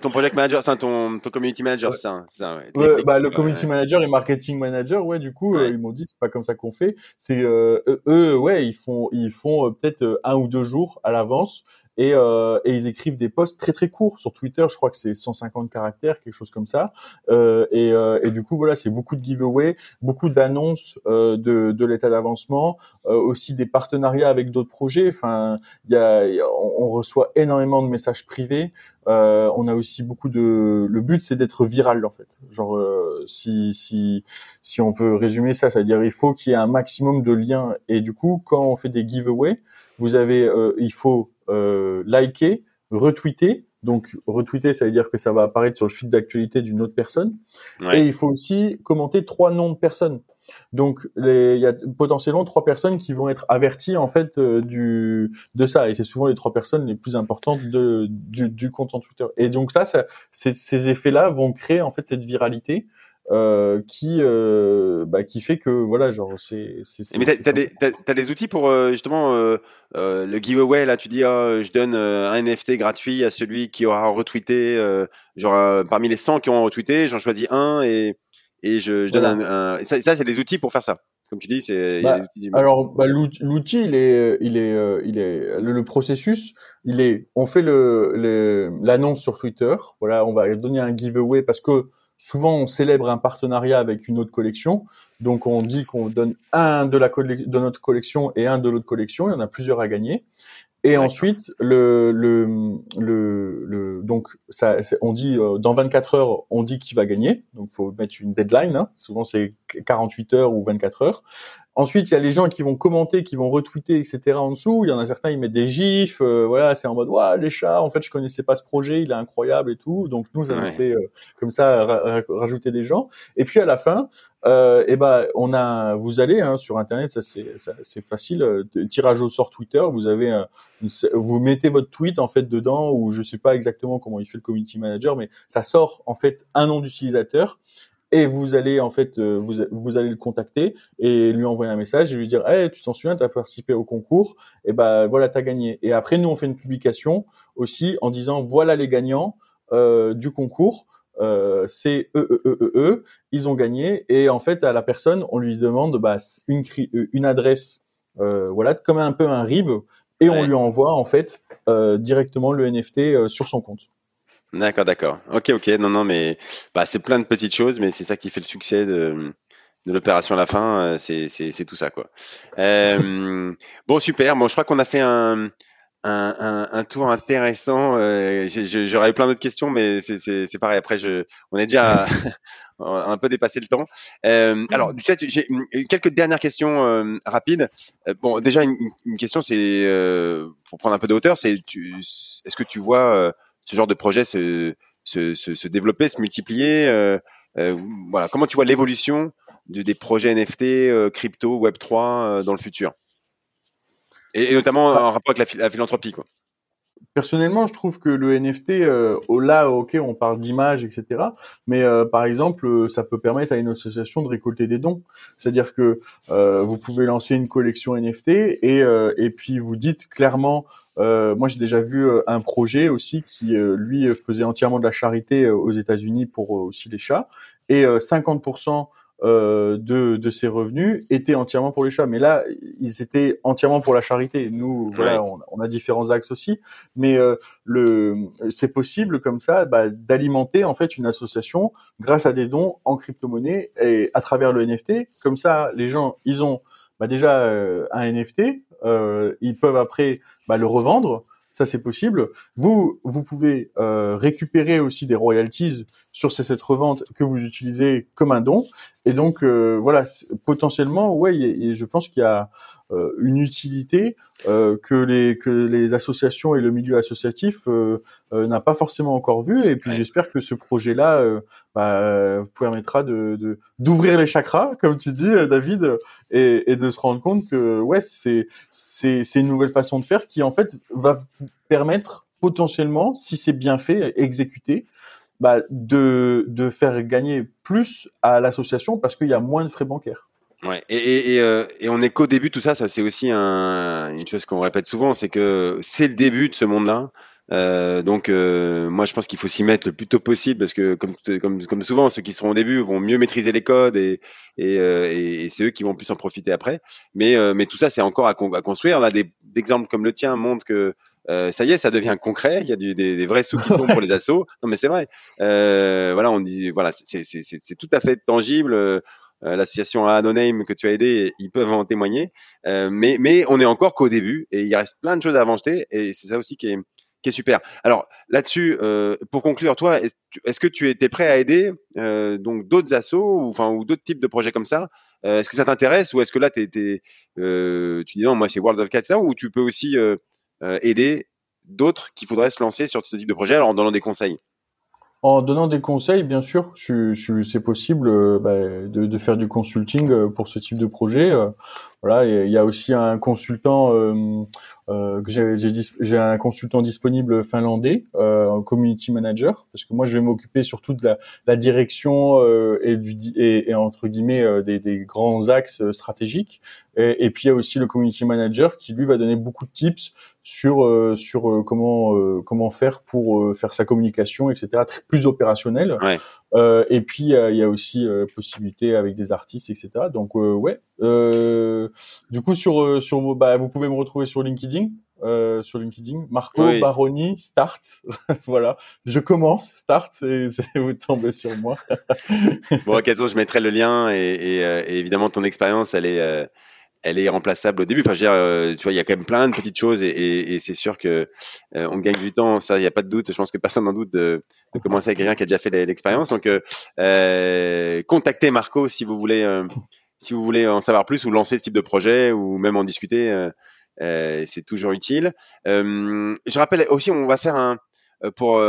ton, project manager, c'est ton, ton community manager, c'est ça. ça ouais. bah, le community manager et marketing manager, ouais, du coup ils m'ont dit c'est pas comme ça qu'on fait. C'est euh, eux, ouais, ils font ils font euh, peut-être euh, un ou deux jours à l'avance et, euh, et, ils écrivent des posts très très courts sur Twitter. Je crois que c'est 150 caractères, quelque chose comme ça. Euh, et, euh, et, du coup, voilà, c'est beaucoup de giveaways, beaucoup d'annonces de, de l'état d'avancement, aussi des partenariats avec d'autres projets. Enfin, y a, on, reçoit énormément de messages privés. on a aussi beaucoup de. Le but, c'est d'être viral en fait. Genre, si si si on peut résumer ça, c'est-à-dire il faut qu'il y ait un maximum de liens. Et du coup, quand on fait des giveaways, vous avez, il faut euh, liker, retweeter. Donc retweeter, ça veut dire que ça va apparaître sur le fil d'actualité d'une autre personne. Et il faut aussi commenter trois noms de personnes. Donc il y a potentiellement trois personnes qui vont être averties en fait euh, du de ça et c'est souvent les trois personnes les plus importantes de, du, du compte en Twitter. Et donc ça, ça ces effets-là vont créer en fait cette viralité euh, qui euh, bah, qui fait que voilà genre c'est mais t'as des t'as des outils pour euh, justement euh, euh, le giveaway là tu dis oh, je donne un NFT gratuit à celui qui aura retweeté genre parmi les 100 qui ont retweeté j'en choisis un et et je, je donne un, un, ça, ça c'est des outils pour faire ça. Comme tu dis c'est bah, alors bah, l'outil il est il est il est le, le, processus il est on fait le l'annonce sur Twitter. Voilà on va donner un giveaway parce que souvent on célèbre un partenariat avec une autre collection. Donc on dit qu'on donne un de, la de notre collection et un de l'autre collection. Il y en a plusieurs à gagner. Et ensuite, le, le, le, le donc ça, on dit euh, dans 24 heures, on dit qui va gagner. Donc faut mettre une deadline. Hein. Souvent c'est 48 heures ou 24 heures. Ensuite, il y a les gens qui vont commenter, qui vont retweeter, etc. en dessous. Il y en a certains, ils mettent des gifs. Euh, voilà, c'est en mode, ouais, les chats, en fait, je connaissais pas ce projet, il est incroyable et tout. Donc nous, ça nous fait euh, comme ça rajouter des gens. Et puis à la fin, euh, et ben, on a, vous allez hein, sur internet, ça c'est, c'est facile. Euh, tirage au sort Twitter, vous avez, vous mettez votre tweet en fait dedans, ou je sais pas exactement comment il fait le community manager, mais ça sort en fait un nom d'utilisateur et vous allez en fait euh, vous, vous allez le contacter et lui envoyer un message et lui dire hey, tu t'en souviens tu as participé au concours. Et ben voilà tu as gagné. Et après nous on fait une publication aussi en disant voilà les gagnants euh, du concours. Euh, c'est eux, eux, eux, eux, ils ont gagné. Et en fait à la personne on lui demande bah, une une adresse euh, voilà comme un peu un RIB. Et on lui envoie en fait euh, directement le NFT sur son compte. D'accord, d'accord. Ok, ok. Non, non, mais bah, c'est plein de petites choses, mais c'est ça qui fait le succès de, de l'opération à la fin. Euh, c'est, c'est, c'est tout ça, quoi. Euh, bon, super. Bon, je crois qu'on a fait un, un, un, un tour intéressant. Euh, j'aurais eu plein d'autres questions, mais c'est, c'est, c'est pareil. Après, je, on est déjà un peu dépassé le temps. Euh, alors, j'ai quelques dernières questions euh, rapides. Euh, bon, déjà, une, une question, c'est pour prendre un peu de hauteur, c'est, est-ce que tu vois ce genre de projet se, se, se, développer, se multiplier euh, euh, Voilà, comment tu vois l'évolution de, des projets NFT, euh, crypto, Web 3 dans le futur? Et, notamment en rapport avec la, philanthropie, quoi personnellement, je trouve que le NFT, euh, là, ok, on parle d'image, etc. Mais par exemple, ça peut permettre à une association de récolter des dons. C'est-à-dire que vous pouvez lancer une collection NFT et, et puis vous dites clairement euh, moi, j'ai déjà vu euh, un projet aussi qui, euh, lui, faisait entièrement de la charité aux États-Unis pour aussi les chats. Et 50% de, de ses revenus étaient entièrement pour les chats. Mais là, ils étaient entièrement pour la charité. Nous, voilà, on, a différents axes aussi. Mais le, c'est possible comme ça bah, d'alimenter en fait une association grâce à des dons en crypto-monnaie et à travers le NFT. Comme ça, les gens, ils ont bah déjà un NFT euh, ils peuvent après bah, le revendre. Ça, c'est possible. Vous, vous pouvez euh, récupérer aussi des royalties sur ces, cette revente que vous utilisez comme un don. Et donc, euh, voilà, potentiellement, ouais, et je pense qu'il y a une utilité euh, que les que les associations et le milieu associatif euh, n'a pas forcément encore vu. Et puis j'espère que ce projet-là bah, permettra de d'ouvrir les chakras, comme tu dis, David, et, et de se rendre compte que ouais, c'est c'est c'est une nouvelle façon de faire qui en fait va permettre potentiellement, si c'est bien fait, exécuté, bah, de, de faire gagner plus à l'association parce qu'il y a moins de frais bancaires. Ouais, et, et, et, euh, et on est qu'au début tout ça, ça c'est aussi un, une chose qu'on répète souvent, c'est que c'est le début de ce monde-là. Euh, donc euh, moi je pense qu'il faut s'y mettre le plus tôt possible parce que comme, comme, comme souvent ceux qui seront au début vont mieux maîtriser les codes et, et, euh, et c'est eux qui vont plus en profiter après. Mais, euh, mais tout ça c'est encore à, à, construire. Là des exemples comme le tien montrent que euh, ça y est, ça devient concret. Il y a du, des, des, vrais sous qui tombent pour les assos. Non, mais c'est vrai. Euh, voilà, on dit, voilà, c'est tout à fait tangible. Euh, l'association Anoname que tu as aidé, ils peuvent en témoigner. Euh, mais, mais on est encore qu'au début et il reste plein de choses à avancer et c'est ça aussi qui est, qui est super. Alors là-dessus, euh, pour conclure, toi, est-ce que tu étais prêt à aider euh, donc d'autres assos ou enfin ou d'autres types de projets comme ça? Euh, Est-ce que ça t'intéresse ou est-ce que là t'es, euh, tu dis non, moi c'est World of Cats ça ou tu peux aussi aider d'autres qui voudraient se lancer sur ce type de projet alors en donnant des conseils? En donnant des conseils, bien sûr, je, je, c'est possible euh, bah, de, de, faire du consulting euh, pour ce type de projet. Euh, voilà, il y a aussi un consultant euh, que j'ai, j'ai, un consultant disponible finlandais, un community manager, parce que moi je vais m'occuper surtout de la, la direction et du et, et entre guillemets des, des, grands axes stratégiques. Et, et, puis il y a aussi le community manager qui lui va donner beaucoup de tips sur euh, sur euh, comment euh, comment faire pour faire sa communication, etc. Très, plus opérationnel. Ouais. et puis il y a aussi possibilité avec des artistes, etc. Donc ouais. du coup sur sur bah, vous pouvez me retrouver sur LinkedIn. Euh, sur LinkedIn, Marco Baroni Start. voilà, je commence Start et, vous tombez sur moi. bon, Kato, je mettrai le lien et, et, et évidemment ton expérience, elle est elle est remplaçable au début. Enfin, je veux dire, euh, tu vois, il y a quand même plein de petites choses et, et, et c'est sûr que euh, on gagne du temps. Ça, il n'y a pas de doute. Je pense que personne n'en doute de, de, commencer avec quelqu'un qui a déjà fait l'expérience. Donc, euh, euh, contactez Marco si vous voulez, si vous voulez en savoir plus ou lancer ce type de projet ou même en discuter. c'est toujours utile. je rappelle aussi, on va faire un pour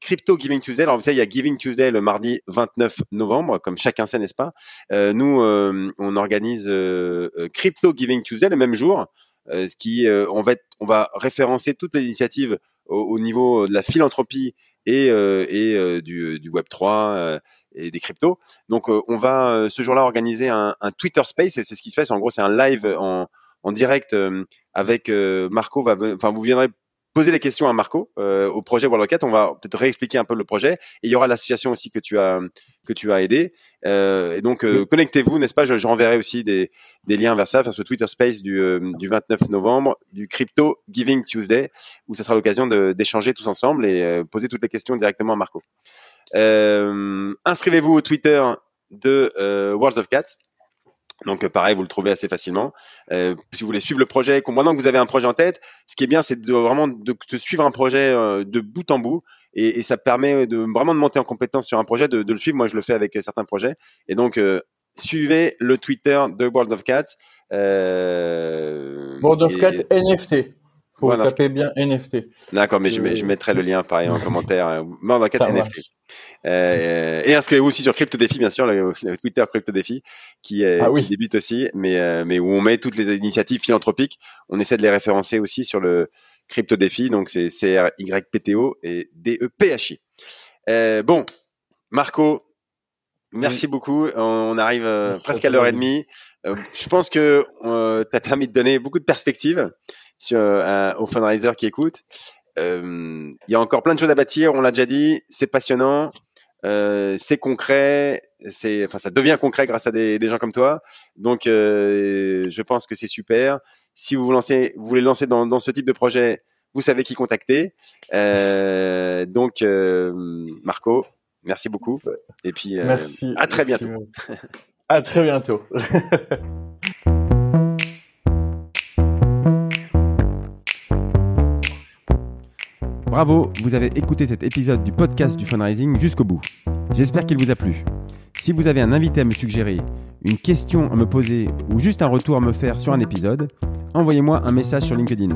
Crypto Giving Tuesday. Alors, vous savez, il y a Giving Tuesday le mardi 29 novembre, comme chacun sait, n'est-ce pas? Euh, Nous, euh, on organise euh, Crypto Giving Tuesday le même jour, ce qui, on va, on va référencer toutes les initiatives au, niveau de la philanthropie et, et du, du Web 3 et des cryptos. Donc on va ce jour-là organiser un, un, Twitter Space et c'est ce qui se fait. En gros, c'est un live en, en direct avec Marco. Va, enfin, vous viendrez poser des questions à Marco euh, au projet World Rocket. On va peut-être réexpliquer un peu le projet. Et il y aura l'association aussi que tu as que tu as aidé. Euh, et donc euh, connectez-vous, n'est-ce pas? Je, je, renverrai aussi des, des, liens vers ça, vers ce Twitter Space du, euh, du 29 novembre, du Crypto Giving Tuesday, où ce sera l'occasion d'échanger tous ensemble et euh, poser toutes les questions directement à Marco. inscrivez-vous au Twitter de World of Cats. Donc euh, pareil, vous le trouvez assez facilement. Euh, si vous voulez suivre le projet, maintenant que vous avez un projet en tête, ce qui est bien, c'est de vraiment de, suivre un projet euh, de bout en bout, et, et, ça permet de vraiment de monter en compétence sur un projet, de, de, le suivre. Moi, je le fais avec certains projets, et donc suivez le Twitter de World of Cats. World of Cats NFT. Faut taper bien NFT. D'accord, mais je, je, mettrai le lien pareil en commentaire. World of Cats NFT. Euh, et inscrivez-vous aussi sur Crypto Défi, bien sûr, le, Twitter Crypto Défi, qui, ah qui débute aussi, mais, euh, mais où on met toutes les initiatives philanthropiques. On essaie de les référencer aussi sur le Crypto Défi, donc c'est C-R-Y-P-T-O et D-E-P-H-I. Euh, bon, Marco, merci beaucoup. On, arrive euh, presque à l'heure et demie. Euh, je pense que tu as permis de donner beaucoup de perspectives sur, aux fundraisers qui écoutent. Il y a encore plein de choses à bâtir, on l'a déjà dit, c'est passionnant. Euh, c'est concret, c'est, enfin, ça devient concret grâce à des, des gens comme toi. Donc, euh, je pense que c'est super. Si vous vous lancez, vous voulez lancer dans, dans ce type de projet, vous savez qui contacter. Euh, donc, euh, Marco, merci beaucoup. Et puis, euh, merci, à très bientôt. à très bientôt. Bravo, vous avez écouté cet épisode du podcast du fundraising jusqu'au bout. J'espère qu'il vous a plu. Si vous avez un invité à me suggérer, une question à me poser ou juste un retour à me faire sur un épisode, envoyez-moi un message sur LinkedIn.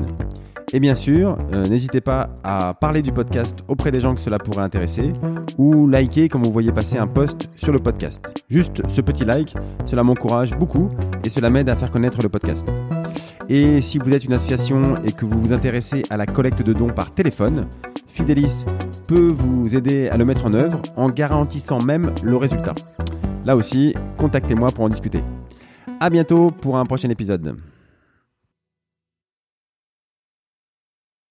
Et bien sûr, euh, n'hésitez pas à parler du podcast auprès des gens que cela pourrait intéresser ou liker quand vous voyez passer un post sur le podcast. Juste ce petit like, cela m'encourage beaucoup et cela m'aide à faire connaître le podcast. Et si vous êtes une association et que vous vous intéressez à la collecte de dons par téléphone, Fidelis peut vous aider à le mettre en œuvre en garantissant même le résultat. Là aussi, contactez-moi pour en discuter. À bientôt pour un prochain épisode.